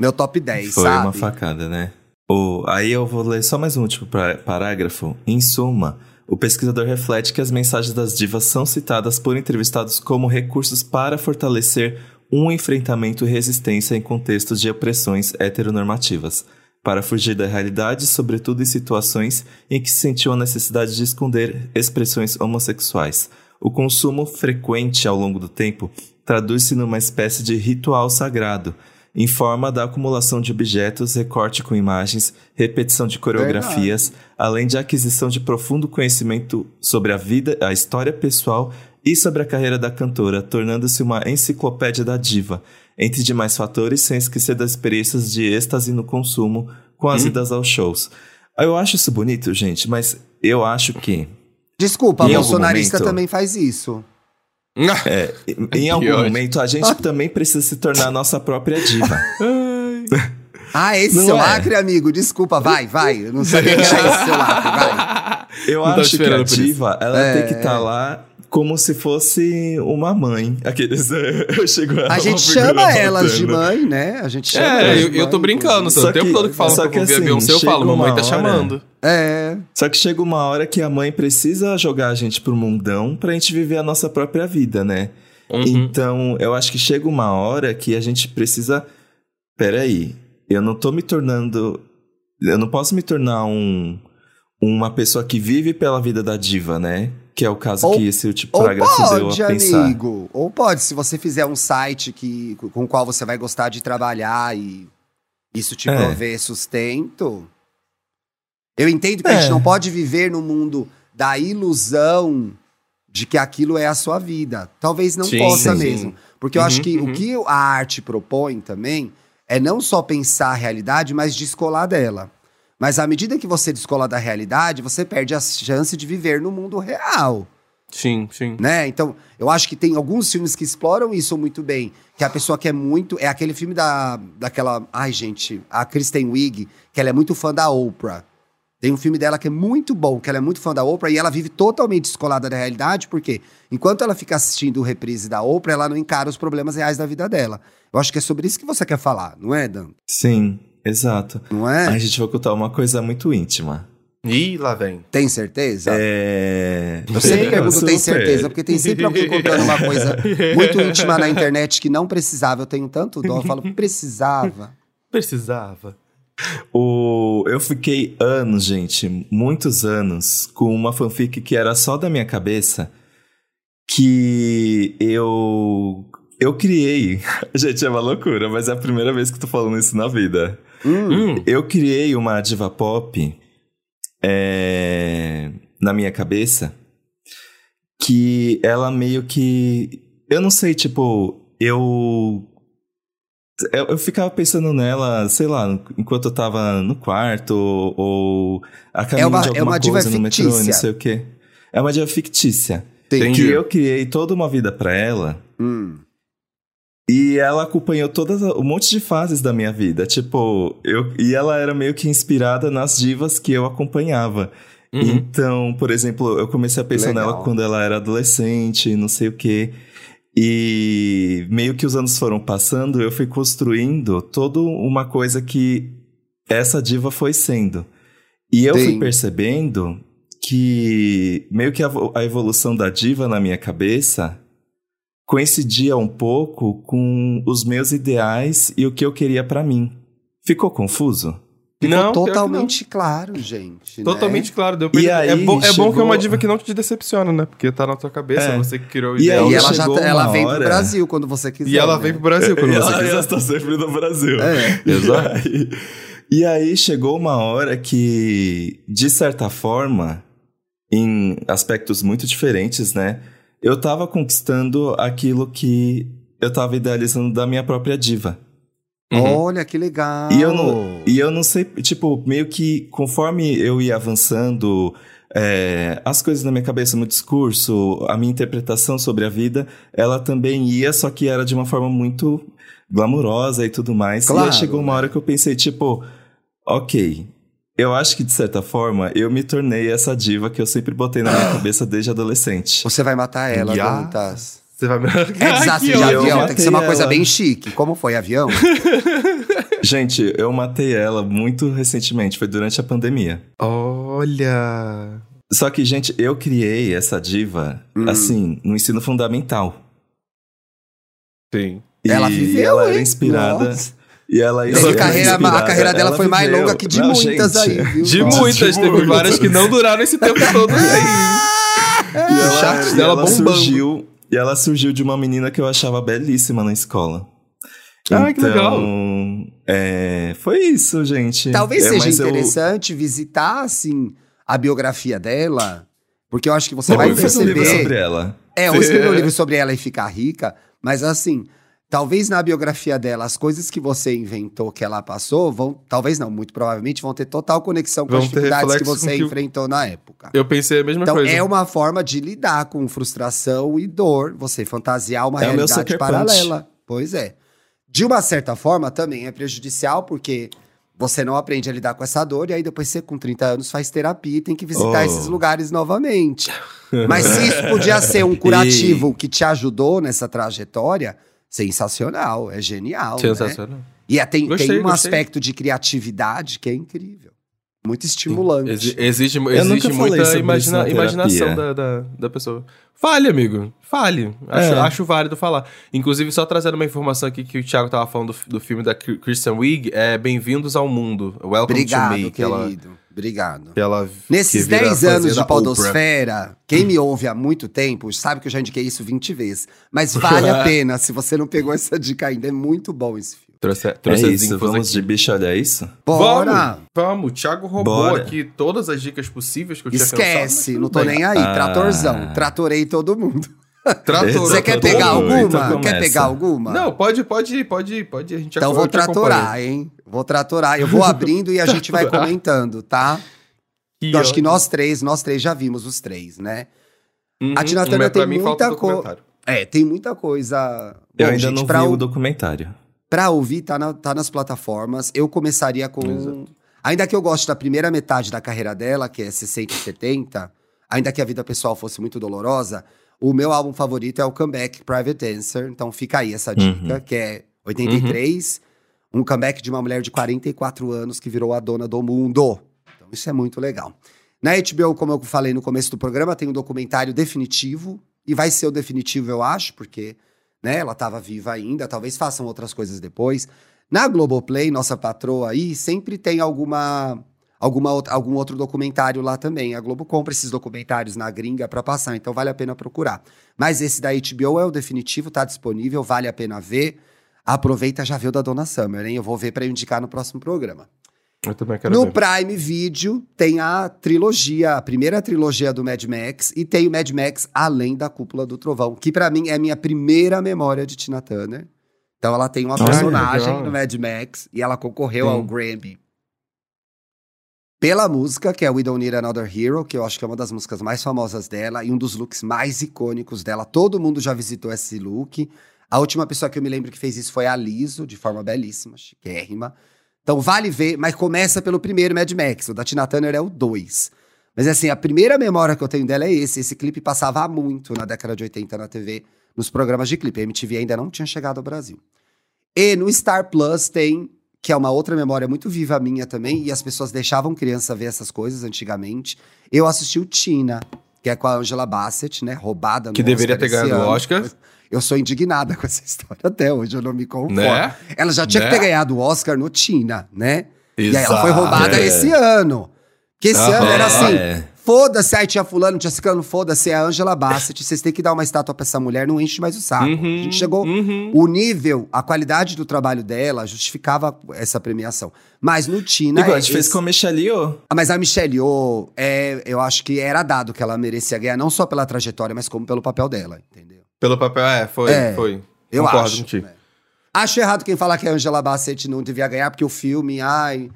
meu top 10, Foi sabe? uma facada, né? O... Aí eu vou ler só mais um último parágrafo. Em suma, o pesquisador reflete que as mensagens das divas são citadas por entrevistados como recursos para fortalecer um enfrentamento e resistência em contextos de opressões heteronormativas para fugir da realidade, sobretudo em situações em que se sentiu a necessidade de esconder expressões homossexuais. O consumo frequente ao longo do tempo traduz-se numa espécie de ritual sagrado, em forma da acumulação de objetos, recorte com imagens, repetição de coreografias, Verdade. além de aquisição de profundo conhecimento sobre a vida, a história pessoal e sobre a carreira da cantora, tornando-se uma enciclopédia da diva, entre demais fatores, sem esquecer das experiências de êxtase no consumo com as hum. idas aos shows. Eu acho isso bonito, gente, mas eu acho que. Desculpa, a bolsonarista momento... também faz isso. É, em algum momento, a gente também precisa se tornar a nossa própria diva. Ah, esse não seu é. lacre, amigo, desculpa, vai, vai. Eu não sabia que era esse seu lacre, vai. Eu não acho que a diva, ela é, tem que estar tá lá como se fosse uma mãe. Aqueles. Eu chego a, a gente chama elas de mãe, né? A gente chama. É, eu, eu tô brincando. Só o tempo todo que falam que eu assim, Beyoncé, eu falo, mamãe tá hora, chamando. É. Só que chega uma hora que a mãe precisa jogar a gente pro mundão pra gente viver a nossa própria vida, né? Uhum. Então, eu acho que chega uma hora que a gente precisa. Peraí, eu não tô me tornando. Eu não posso me tornar um, uma pessoa que vive pela vida da diva, né? Que é o caso ou, que esse tipo de parágrafo pode, deu a pensar. amigo. Ou pode, se você fizer um site que, com o qual você vai gostar de trabalhar e isso te é. prover sustento. Eu entendo que é. a gente é. não pode viver no mundo da ilusão de que aquilo é a sua vida. Talvez não sim, possa sim, mesmo. Porque eu uhum, acho que uhum. o que a arte propõe também é não só pensar a realidade, mas descolar dela. Mas à medida que você descola da realidade, você perde a chance de viver no mundo real. Sim, sim. Né? Então, eu acho que tem alguns filmes que exploram isso muito bem. Que a pessoa quer muito. É aquele filme da, daquela. Ai, gente, a Kristen Wiig, que ela é muito fã da Oprah. Tem um filme dela que é muito bom, que ela é muito fã da Oprah e ela vive totalmente descolada da realidade, porque enquanto ela fica assistindo o reprise da Oprah, ela não encara os problemas reais da vida dela. Eu acho que é sobre isso que você quer falar, não é, Dan? Sim. Exato. Não é? A gente vai contar uma coisa muito íntima. Ih, lá vem. Tem certeza? É. Eu sempre pergunto, tem certeza? Porque tem sempre alguém contando uma coisa muito íntima na internet que não precisava. Eu tenho tanto dó, eu falo, precisava. Precisava. O... Eu fiquei anos, gente, muitos anos, com uma fanfic que era só da minha cabeça, que eu eu criei. Gente, é uma loucura, mas é a primeira vez que tô falando isso na vida. Hum. Eu criei uma diva pop é, na minha cabeça que ela meio que. Eu não sei, tipo, eu. Eu, eu ficava pensando nela, sei lá, enquanto eu tava no quarto ou a caminho é uma, de alguma é uma coisa diva no fictícia. metrô, não sei o quê. É uma diva fictícia. Entendi. Que eu criei toda uma vida para ela. Hum. E ela acompanhou todas um monte de fases da minha vida. Tipo, eu e ela era meio que inspirada nas divas que eu acompanhava. Uhum. Então, por exemplo, eu comecei a pensar Legal. nela quando ela era adolescente, não sei o quê. E meio que os anos foram passando, eu fui construindo toda uma coisa que essa diva foi sendo. E eu Sim. fui percebendo que meio que a, a evolução da diva na minha cabeça coincidia um pouco com os meus ideais e o que eu queria para mim. Ficou confuso? Ficou não, totalmente não. claro, gente. Né? Totalmente né? claro. Deu e aí, é, bo é chegou... bom que é uma diva que não te decepciona, né? Porque tá na tua cabeça, é. você que criou o ideal. E, aí, e ela, já, tá- ela vem hora... pro Brasil quando você quiser. E ela né? vem pro Brasil quando você quiser. Ela está sempre no Brasil. É. Exato. E aí, e aí chegou uma hora que, de certa forma, em aspectos muito diferentes, né? Eu tava conquistando aquilo que eu tava idealizando da minha própria diva. Uhum. Olha que legal! E eu, não, e eu não sei, tipo, meio que conforme eu ia avançando, é, as coisas na minha cabeça, meu discurso, a minha interpretação sobre a vida, ela também ia, só que era de uma forma muito glamurosa e tudo mais. Claro, e aí chegou uma né? hora que eu pensei, tipo, ok, eu acho que, de certa forma, eu me tornei essa diva que eu sempre botei na minha cabeça desde adolescente. Você vai matar ela, yes. Você vai matar É desastre de avião, tem que ser uma coisa bem chique. Como foi, avião? Gente, eu matei ela muito recentemente, foi durante a pandemia. Olha! Só que, gente, eu criei essa diva, hum. assim, no ensino fundamental. Sim. E ela viveu, ela era inspirada... Nossa. E ela, ela a, carreira, a carreira dela foi mais longa que de não, muitas gente, aí, viu? De Nossa, muitas, de teve muitas. várias que não duraram esse tempo todo aí. e ela, charts dela ela surgiu E ela surgiu de uma menina que eu achava belíssima na escola. Ah, então, que legal. É, foi isso, gente. Talvez é, seja interessante eu... visitar, assim, a biografia dela, porque eu acho que você vai perceber... um livro sobre ela. É, ou escrever um livro sobre ela e ficar rica, mas assim, Talvez na biografia dela, as coisas que você inventou que ela passou, vão, talvez não, muito provavelmente vão ter total conexão com Vão as dificuldades que você que- enfrentou na época. Eu pensei a mesma Então coisa. é uma forma de lidar com frustração e dor, você fantasiar uma É realidade sucker punch. paralela. Pois é. De uma certa forma também é prejudicial porque você não aprende a lidar com essa dor e aí depois você com 30 anos faz terapia e tem que visitar Oh. esses lugares novamente. Mas se isso podia ser um curativo que te ajudou nessa trajetória, sensacional, é genial, né? Sensacional. E é- tem, Gostei, tem um gostei. aspecto de criatividade que é incrível. Muito estimulante. Exi- existe existe muita imagina- imaginação da, da, da pessoa. Fale, amigo. Fale. Acho, É. acho válido falar. Inclusive, só trazendo uma informação aqui que o Thiago tava falando do, do filme da Kristen Wiig, é Bem-vindos ao Mundo. Welcome Obrigado, to Me. Que ela, querido. Obrigado. que ela, Nesses que vira 10 fãzinha anos de podosfera, quem me ouve há muito tempo sabe que eu já indiquei isso 20 vezes. Mas vale a pena, se você não pegou essa dica ainda, é muito bom esse filme. Trouxe, É trouxe as isso, vamos aqui. de bicho, olha isso? Bora! Vamos, vamos. O Thiago roubou Bora. aqui todas as dicas possíveis que eu tinha Esquece, pensado. não tô nem aí. Ah. Tratorzão. Tratorei todo mundo. Tratorou Você quer pegar alguma? então quer pegar alguma? Não, pode, pode, pode, pode. A gente Então eu vou tratorar, hein? Vou tratorar. Eu vou abrindo e a gente vai comentando, tá? Que Eu acho que nós três, nós três já vimos os três, né? Uhum, A Tina Turner tem muita falta o co- documentário. É, tem muita coisa. Eu Bom, ainda gente, não pra vi o- o documentário. Pra ouvir, tá, na- tá nas plataformas. Eu começaria com. Exato. Ainda que eu goste da primeira metade da carreira dela, que é 60 e 70, ainda que a vida pessoal fosse muito dolorosa, o meu álbum favorito é o Comeback Private Dancer. Então fica aí essa dica, que é 83, um comeback de uma mulher de 44 anos que virou a dona do mundo. Então isso é muito legal. Na HBO, como eu falei no começo do programa, tem um documentário definitivo, e vai ser o definitivo, eu acho, porque né, ela estava viva ainda, talvez façam outras coisas depois. Na Globoplay, nossa patroa aí, sempre tem alguma, alguma algum outro documentário lá também. A Globo compra esses documentários na gringa para passar, então vale a pena procurar. Mas esse da HBO é o definitivo, tá disponível, vale a pena ver. Aproveita já o da Dona Summer, hein? Eu vou ver para indicar no próximo programa. Eu também quero No ver. Prime Video tem a trilogia, a primeira trilogia do Mad Max e tem o Mad Max Além da Cúpula do Trovão, que pra mim é a minha primeira memória de Tina Turner. Então ela tem uma Olha, personagem no Mad Max e ela concorreu Sim. ao Grammy pela música, que é We Don't Need Another Hero, que eu acho que é uma das músicas mais famosas dela e um dos looks mais icônicos dela. Todo mundo já visitou esse look. A última pessoa que eu me lembro que fez isso foi a Liso, de forma belíssima, chiquérrima. Então vale ver, mas começa pelo primeiro Mad Max. O da Tina Turner é o 2. Mas assim, a primeira memória que eu tenho dela é esse. Esse clipe passava há muito na década de 80 na TV, nos programas de clipe. A MTV ainda não tinha chegado ao Brasil. E no Star Plus tem, que é uma outra memória muito viva minha também, e as pessoas deixavam criança ver essas coisas antigamente. Eu assisti o Tina, que é com a Angela Bassett, né? Roubada no Que deveria Oscar ter ganhado o. Oscar. Eu sou indignada com essa história até hoje, eu não me conformo. Né? Ela já tinha Né? que ter ganhado o Oscar no Tina, né? E aí ela Exato. foi roubada É. esse ano. Porque esse Aham. ano era assim, É. foda-se, aí tinha fulano, tinha ciclano, foda-se, é a Angela Bassett, vocês têm que dar uma estátua pra essa mulher, não enche mais o saco. Uhum, a gente chegou, uhum. o nível, a qualidade do trabalho dela justificava essa premiação. Mas no Tina... Igual a é gente fez esse- com a Michelle Yeoh. Ah, Mas a Michelle Yeoh, é, eu acho que era dado que ela merecia ganhar, não só pela trajetória, mas como pelo papel dela, entendeu? Pelo papel, é, foi, É, foi. Eu Concordo acho. contigo. né? Acho errado quem falar que a Angela Bassett não devia ganhar, porque o filme, ai.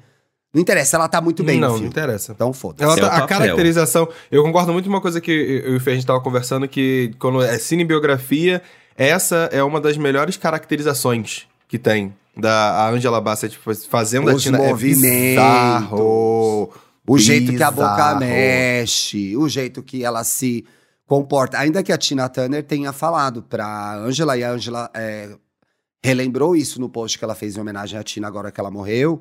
Não interessa, ela tá muito bem não, no não filme. interessa. Então foda-se. Tá- é o a papel. caracterização. Eu concordo muito com uma coisa que eu e o Fê a gente tava conversando, que quando é cinebiografia, essa é uma das melhores caracterizações que tem. Da Angela Bassett fazendo Os a Tina. movimentos. É bizarro. O jeito que a boca mexe, o jeito que ela se comporta. Ainda que a Tina Turner tenha falado pra Angela, e a Angela é, relembrou isso no post que ela fez em homenagem à Tina agora que ela morreu,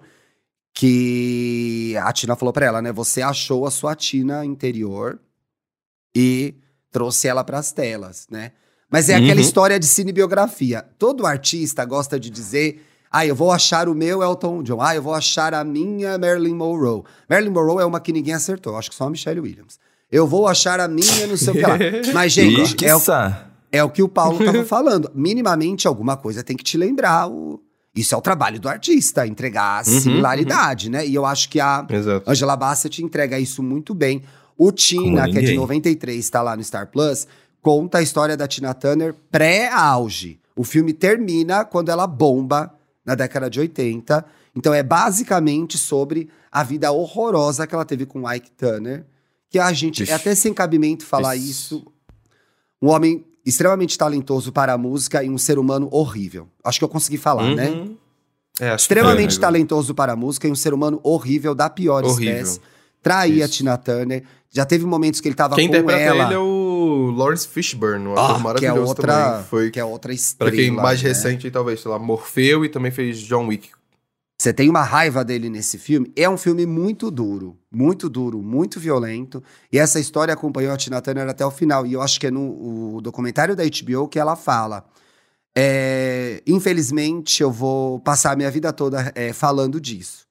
que a Tina falou pra ela, né? Você achou a sua Tina interior e trouxe ela pras telas, né? Mas é aquela Uhum. história de cinebiografia. Todo artista gosta de dizer ah, eu vou achar o meu Elton John. Ah, eu vou achar a minha Marilyn Monroe. Marilyn Monroe é uma que ninguém acertou. Acho que só a Michelle Williams. Eu vou achar a minha não sei o que lá. Mas, gente, é o, é o que o Paulo tava falando. Minimamente, alguma coisa tem que te lembrar. O... Isso é o trabalho do artista, entregar a Uhum, similaridade, né? E eu acho que a Exato. Angela Bassett entrega isso muito bem. O Tina, que é de ninguém. 93, tá lá no Star Plus, conta a história da Tina Turner pré-auge. O filme termina quando ela bomba na década de 80. Então é basicamente sobre a vida horrorosa que ela teve com Ike Turner. Que a gente, Ixi. é até sem cabimento falar Ixi. isso. Um homem extremamente talentoso para a música e um ser humano horrível. Acho que eu consegui falar, né? uhum. né? É, extremamente é, talentoso para a música e um ser humano horrível da pior horrível. espécie. Traía a Tina Turner. Já teve momentos que ele tava quem com ela. Quem interpreta ele é o Lawrence Fishburne, um ator ah, maravilhoso que é outra, também. Foi, que é outra estrela. Pra quem mais né? recente, talvez, sei lá, Morfeu e também fez John Wick. Você tem uma raiva dele nesse filme. É um filme muito duro, muito duro, muito violento. E essa história acompanhou a Tina Turner até o final. E eu acho que é no documentário da HBO que ela fala. É, infelizmente, eu vou passar a minha vida toda é, falando disso.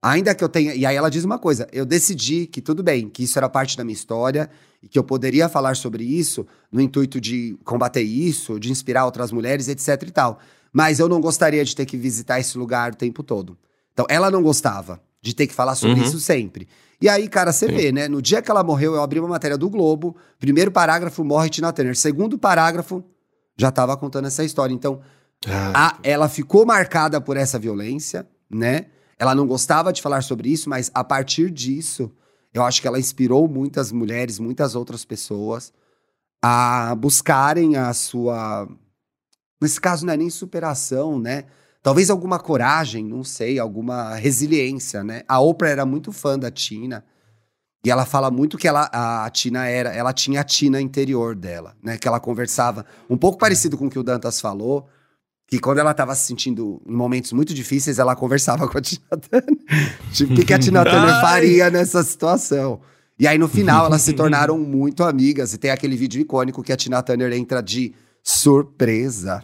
Ainda que eu tenha. E aí ela diz uma coisa: eu decidi que tudo bem, que isso era parte da minha história e que eu poderia falar sobre isso no intuito de combater isso, de inspirar outras mulheres, etc e tal. Mas eu não gostaria de ter que visitar esse lugar o tempo todo. Então, ela não gostava de ter que falar sobre uhum. isso sempre. E aí, cara, você vê, né? No dia que ela morreu, eu abri uma matéria do Globo. Primeiro parágrafo, morre Tina Turner. Segundo parágrafo, já estava contando essa história. Então, ah, a, ela ficou marcada por essa violência, né? Ela não gostava de falar sobre isso, mas a partir disso, eu acho que ela inspirou muitas mulheres, muitas outras pessoas a buscarem a sua. Nesse caso, não é nem superação, né? Talvez alguma coragem, não sei, alguma resiliência, né? A Oprah era muito fã da Tina. E ela fala muito que ela, a Tina era, ela tinha a Tina interior dela, né? Que ela conversava um pouco parecido com o que o Dantas falou, que quando ela estava se sentindo em momentos muito difíceis, ela conversava com a Tina Turner. tipo, o que, que a Tina Turner faria nessa situação? E aí, no final, elas se tornaram muito amigas. E tem aquele vídeo icônico que a Tina Turner entra de surpresa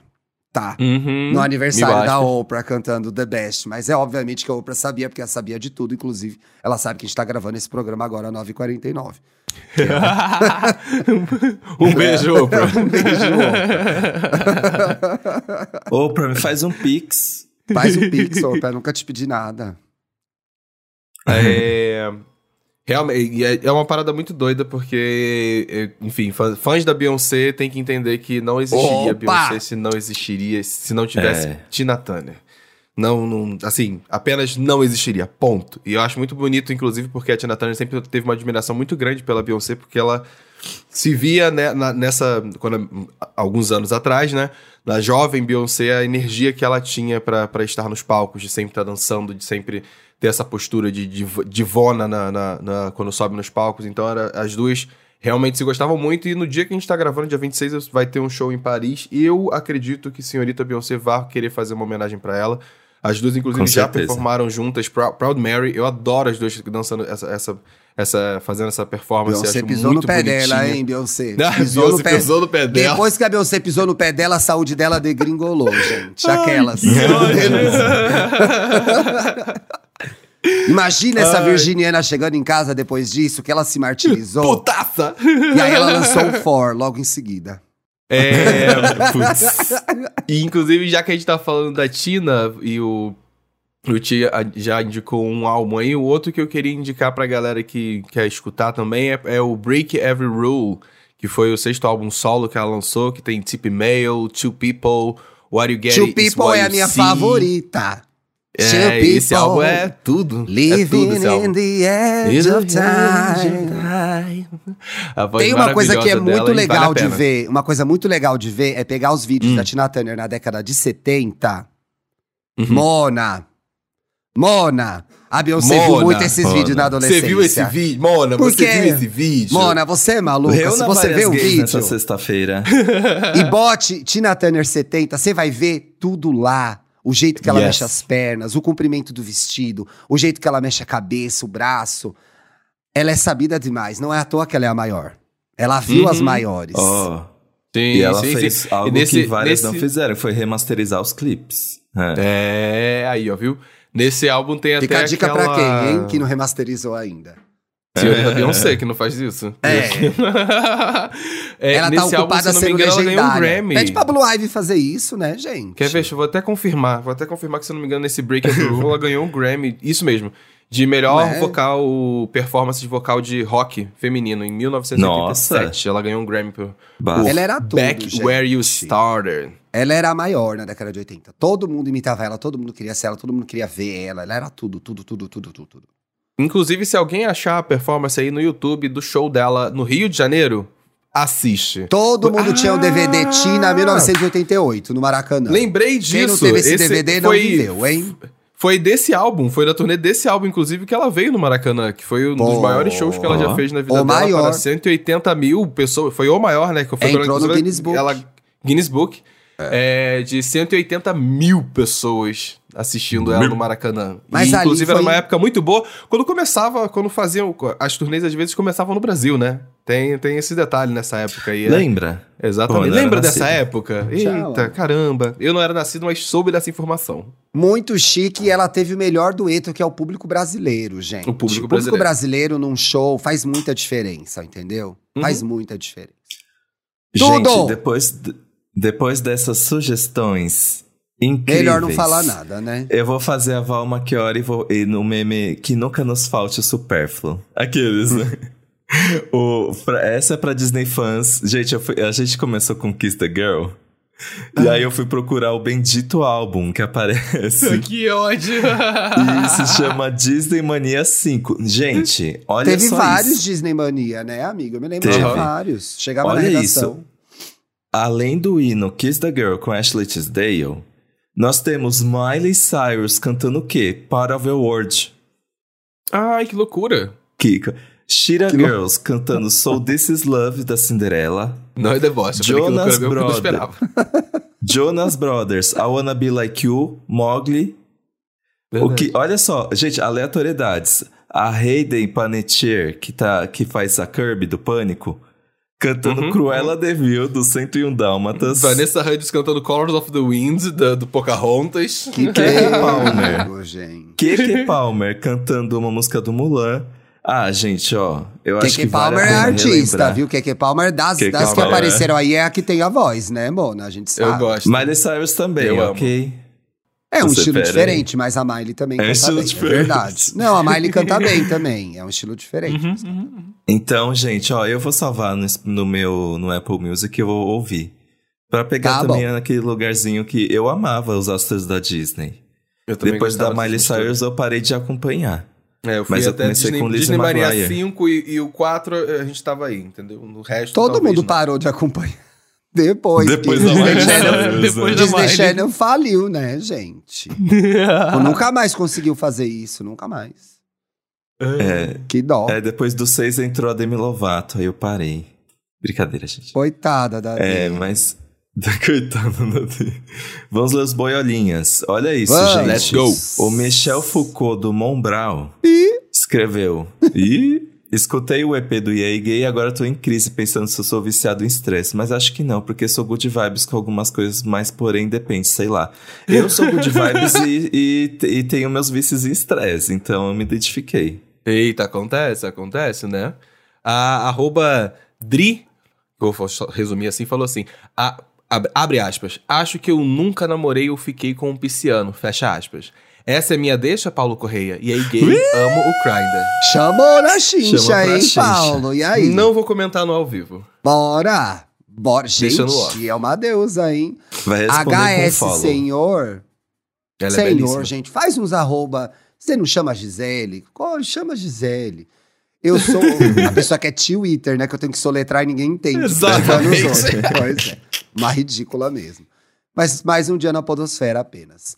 tá uhum, no aniversário da Oprah cantando The Best. Mas é obviamente que a Oprah sabia, porque ela sabia de tudo, inclusive. Ela sabe que a gente tá gravando esse programa agora às 9h49. um beijo, Oprah. um beijo, Oprah. Oprah, me faz um pix. Faz um pix, Oprah. Nunca te pedi nada. É... Realmente, é, é uma parada muito doida, porque, é, enfim, fãs da Beyoncé tem que entender que não existiria Opa! Beyoncé se não existiria, se não tivesse é. Tina Turner. Não, não, assim, apenas não existiria, ponto. E eu acho muito bonito, inclusive, porque a Tina Turner sempre teve uma admiração muito grande pela Beyoncé, porque ela se via né, na, nessa, quando, alguns anos atrás, né, na jovem Beyoncé, a energia que ela tinha para estar nos palcos, de sempre estar dançando, de sempre ter essa postura de, de divona na, na, na, quando sobe nos palcos. Então, era, as duas realmente se gostavam muito. E no dia que a gente tá gravando, dia 26, vai ter um show em Paris. E eu acredito que senhorita Beyoncé vai querer fazer uma homenagem para ela. As duas, inclusive, já performaram juntas. Proud Mary, eu adoro as duas dançando essa, essa, essa fazendo essa performance. Beyoncé pisou no pé bonitinho. dela, hein, Beyoncé? Pisou, Beyoncé no pé... pisou no pé dela. Depois que a Beyoncé pisou no pé dela, a saúde dela degringolou, gente. Aquelas. Imagina essa Ai. virginiana chegando em casa depois disso, que ela se martirizou. Putaça! E aí ela lançou o For logo em seguida. É. Putz. E inclusive, já que a gente tá falando da Tina e o. O Tia já indicou um álbum aí, o outro que eu queria indicar pra galera que quer escutar também é, é o Break Every Rule, que foi o sexto álbum solo que ela lançou, que tem Tip Mail, Two People, What You Get Two People é a minha see. favorita. É, esse álbum é tudo. Living é tudo in the edge of time. Tem uma coisa que é muito legal vale de ver. Uma coisa muito legal de ver é pegar os vídeos hum. da Tina Turner na década de 70. Uhum. Mona. Mona. A Beyoncé Mona, viu muito esses Mona. vídeos na adolescência. Você viu esse vídeo? Mona, Porque, você viu esse vídeo? Mona, você é maluca? Eu Se você vê o vídeo... nessa sexta-feira. e bote Tina Turner 70, você vai ver tudo lá o jeito que ela yes. mexe as pernas, o comprimento do vestido, o jeito que ela mexe a cabeça, o braço. Ela é sabida demais. Não é à toa que ela é a maior. Ela viu uhum. as maiores. Oh. Sim, e ela sim, fez sim. algo nesse, que várias nesse... não fizeram, foi remasterizar os clipes. É. é, aí, ó, viu? Nesse álbum tem Fica até a dica aquela... pra quem, hein? Que não remasterizou ainda. Senhorita é. Beyoncé que não faz isso. É. é ela tá ocupada álbum, se não me engano, ela ganhou um Grammy. Pede pra Blue Ivy fazer isso, né, gente? Quer ver? Eu vou até confirmar. Vou até confirmar que, se não me engano, nesse Break of the Rule ela ganhou um Grammy. Isso mesmo. De melhor é? vocal, performance de vocal de rock feminino em 1987. Nossa. Ela ganhou um Grammy por, por Ela era tudo, Back gente. Where You Started. Ela era a maior na década de 80. Todo mundo imitava ela, todo mundo queria ser ela, todo mundo queria ver ela. Ela era tudo, tudo, tudo, tudo, tudo, tudo. Inclusive, se alguém achar a performance aí no YouTube do show dela no Rio de Janeiro, assiste. Todo mundo ah! tinha o um DVD Tina 1988 no Maracanã. Lembrei disso. Quem não teve esse, esse DVD não viveu, hein? Foi desse álbum, foi da turnê desse álbum, inclusive, que ela veio no Maracanã, que foi um Pô, dos maiores shows que ela já fez na vida o dela. Maior. Para 180 mil pessoas. Foi o maior, né? Que foi entrou no Guinness Book. Ela, Guinness Book. É. É, de 180 mil pessoas assistindo ela no Maracanã. Mas e, inclusive foi... era uma época muito boa. Quando começava, quando faziam. As turnês às vezes começavam no Brasil, né? Tem, tem esse detalhe nessa época aí. É. Lembra? É. Exatamente. Pô, Lembra dessa época? Eita, caramba. Eu não era nascido, mas soube dessa informação. Muito chique e ela teve o melhor dueto, que é o público brasileiro, gente. O público, o público brasileiro. num show faz muita diferença, entendeu? Uhum. Faz muita diferença. Gente, Tudo! depois, depois dessas sugestões incríveis. Melhor não falar nada, né? Eu vou fazer a Val Machiori e, vou, e no meme que nunca nos falte o supérfluo. Aqueles, né? o, pra, essa é pra Disney fãs. Gente, fui, a gente começou com Kiss the Girl. E aí eu fui procurar o bendito álbum que aparece. que ódio! e se chama Disney Mania 5. Gente, olha Teve só vários isso. Disney Mania, né, amigo? Eu me lembro de vários. Chegava olha na redação. Isso. Além do hino Kiss the Girl com Ashley Tisdale, nós temos Miley Cyrus cantando o quê? Part of the World. Ai, que loucura! Kika. Shira que Girls lo... cantando So This Is Love da Cinderela. Não é Voice, Jonas Brothers. Jonas Brothers, I Wanna Be Like You, Mowgli. O que, olha só, gente, aleatoriedades. A Hayden Panettiere, que, tá, que faz a Kirby do Pânico, cantando uhum, Cruella uhum. de Vil, do 101 Dálmatas. Vanessa Hudgens cantando Colors of the Wind, da, do Pocahontas. Keke Palmer. Keke Palmer cantando uma música do Mulan. Ah, gente, ó, eu Keke acho que Palmer vale é artista, relembrar. viu? Keke Palmer, das, Keke das que Palmer, apareceram é. aí, é a que tem a voz, né, Mona? A gente sabe. Eu gosto. Miley Cyrus também, eu ok? Amo. É um Você estilo diferente, mas a Miley também é canta bem, diferente. é verdade. Não, a Miley canta bem também, é um estilo diferente. Uhum, uhum. Então, gente, ó, eu vou salvar no, no, meu no Apple Music, eu vou ouvir. Pra pegar tá também bom. naquele lugarzinho que eu amava os astros da Disney. Depois da Miley Cyrus eu parei de acompanhar. É, eu fui Mas eu comecei Disney, com Disney Maria 5 e, e, o 4 a gente tava aí, entendeu? No resto Todo mundo não. parou de acompanhar. Depois. Depois da Disney Channel, depois da Disney Channel faliu, né, gente? nunca mais conseguiu fazer isso, nunca mais. É, que dó. É, depois do 6 entrou a Demi Lovato, aí eu parei. Brincadeira, gente. Coitada da É, Demi. mas Coitado da Vamos ler as boiolinhas. Olha isso, Vamos. gente. Let's go. O Michel Foucault do Montbrau e? escreveu. E escutei o EP do EA Gay e agora tô em crise pensando se eu sou viciado em estresse. Mas acho que não, porque sou good vibes com algumas coisas, mas porém depende, sei lá. Eu sou good vibes e, e, e tenho meus vícios em estresse, então eu me identifiquei. Eita, acontece, acontece, né? A arroba Dri, vou resumir assim, falou assim: a Abre aspas. Acho que eu nunca namorei ou fiquei com um pisciano. Fecha aspas. Essa é minha deixa, Paulo Correia. E aí, gay, amo o Grindr. Chamou na chincha, hein, chincha. Paulo? E aí? Não vou comentar no ao vivo. Bora! Bora, gente, é uma deusa, hein? Vai HS com Senhor. Ela é Senhor, é gente, faz uns arroba. Você não chama Gisele? Chama Gisele. Eu sou a pessoa que é Twitter, né? Que eu tenho que soletrar e ninguém entende. Exatamente. Pois é. Uma ridícula mesmo. Mas mais um dia na podosfera apenas.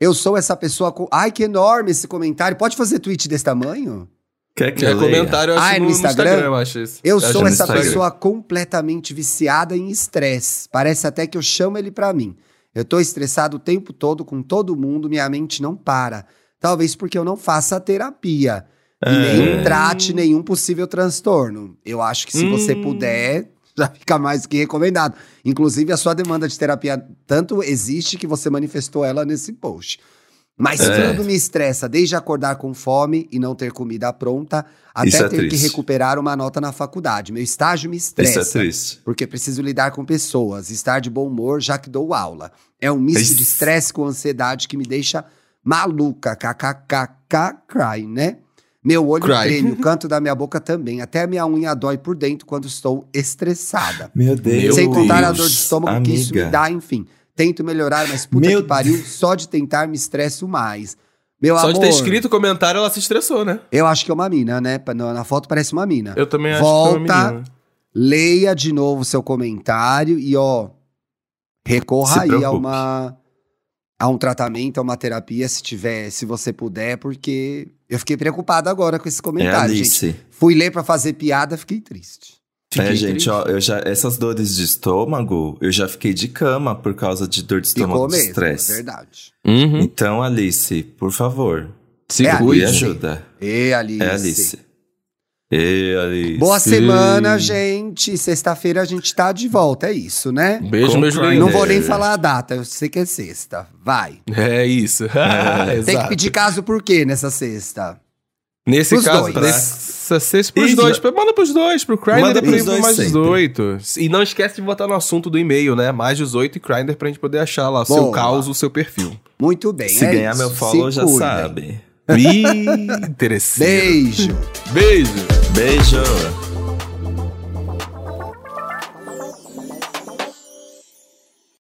Eu sou essa pessoa com... Ai, que enorme esse comentário. Pode fazer tweet desse tamanho? Quer que é comentário, eu acho ah, no, no Instagram? Instagram? eu acho isso. Eu, eu sou essa pessoa completamente viciada em estresse. Parece até que eu chamo ele para mim. Eu tô estressado o tempo todo com todo mundo, minha mente não para. Talvez porque eu não faça terapia. E nem é. trate nenhum possível transtorno. Eu acho que se hum. você puder, já fica mais que recomendado. Inclusive, a sua demanda de terapia tanto existe que você manifestou ela nesse post. Mas é. tudo me estressa, desde acordar com fome e não ter comida pronta, até é ter triste. que recuperar uma nota na faculdade. Meu estágio me estressa. Isso é triste. Porque preciso lidar com pessoas, estar de bom humor já que dou aula. É um misto Isso. de estresse com ansiedade que me deixa maluca, kkkk, cry, né? Meu olho Cry. treme, o canto da minha boca também. Até a minha unha dói por dentro quando estou estressada. Meu Deus. Sem contar a dor de estômago que isso me amiga. dá, enfim. Tento melhorar, mas puta Meu que pariu, só de tentar me estresso mais. Meu Só amor, de ter escrito o comentário, ela se estressou, né? eu acho que é uma mina, né? Na foto parece uma mina. Eu também acho Volta. que foi uma menina. Leia de novo o seu comentário e, ó, recorra Se aí a preocupe. uma a um tratamento, a uma terapia, se tiver, se você puder, porque eu fiquei preocupado agora com esse É comentário, gente. Alice. Fui ler pra fazer piada, fiquei triste. É, Fiquei gente, triste. ó, eu já, essas dores de estômago, eu já fiquei de cama por causa de dor de estômago Ficou do mesmo, é estresse. verdade. Uhum. Então, Alice, por favor, Se É, cuide. ajuda. E Alice. É Alice. E. Boa semana, Sim. gente. Sexta-feira a gente tá de volta, é isso, né? Beijo, meus lindos. Não vou nem falar a data, eu sei que é sexta. Vai. É isso. Tem que pedir caso por quê nessa sexta? Nesse Pros caso, dois. nessa sexta pros E dois. Manda pros dois, pro Grindr e pro dois mais sempre. 18. E não esquece de botar no assunto do e-mail, né? Mais 18 e Grindr pra gente poder achar lá o seu caos, o seu perfil. Muito bem. Se é ganhar isso. meu follow, Se já cuidem. sabe. Interessante. Beijo. Beijo. Beijo.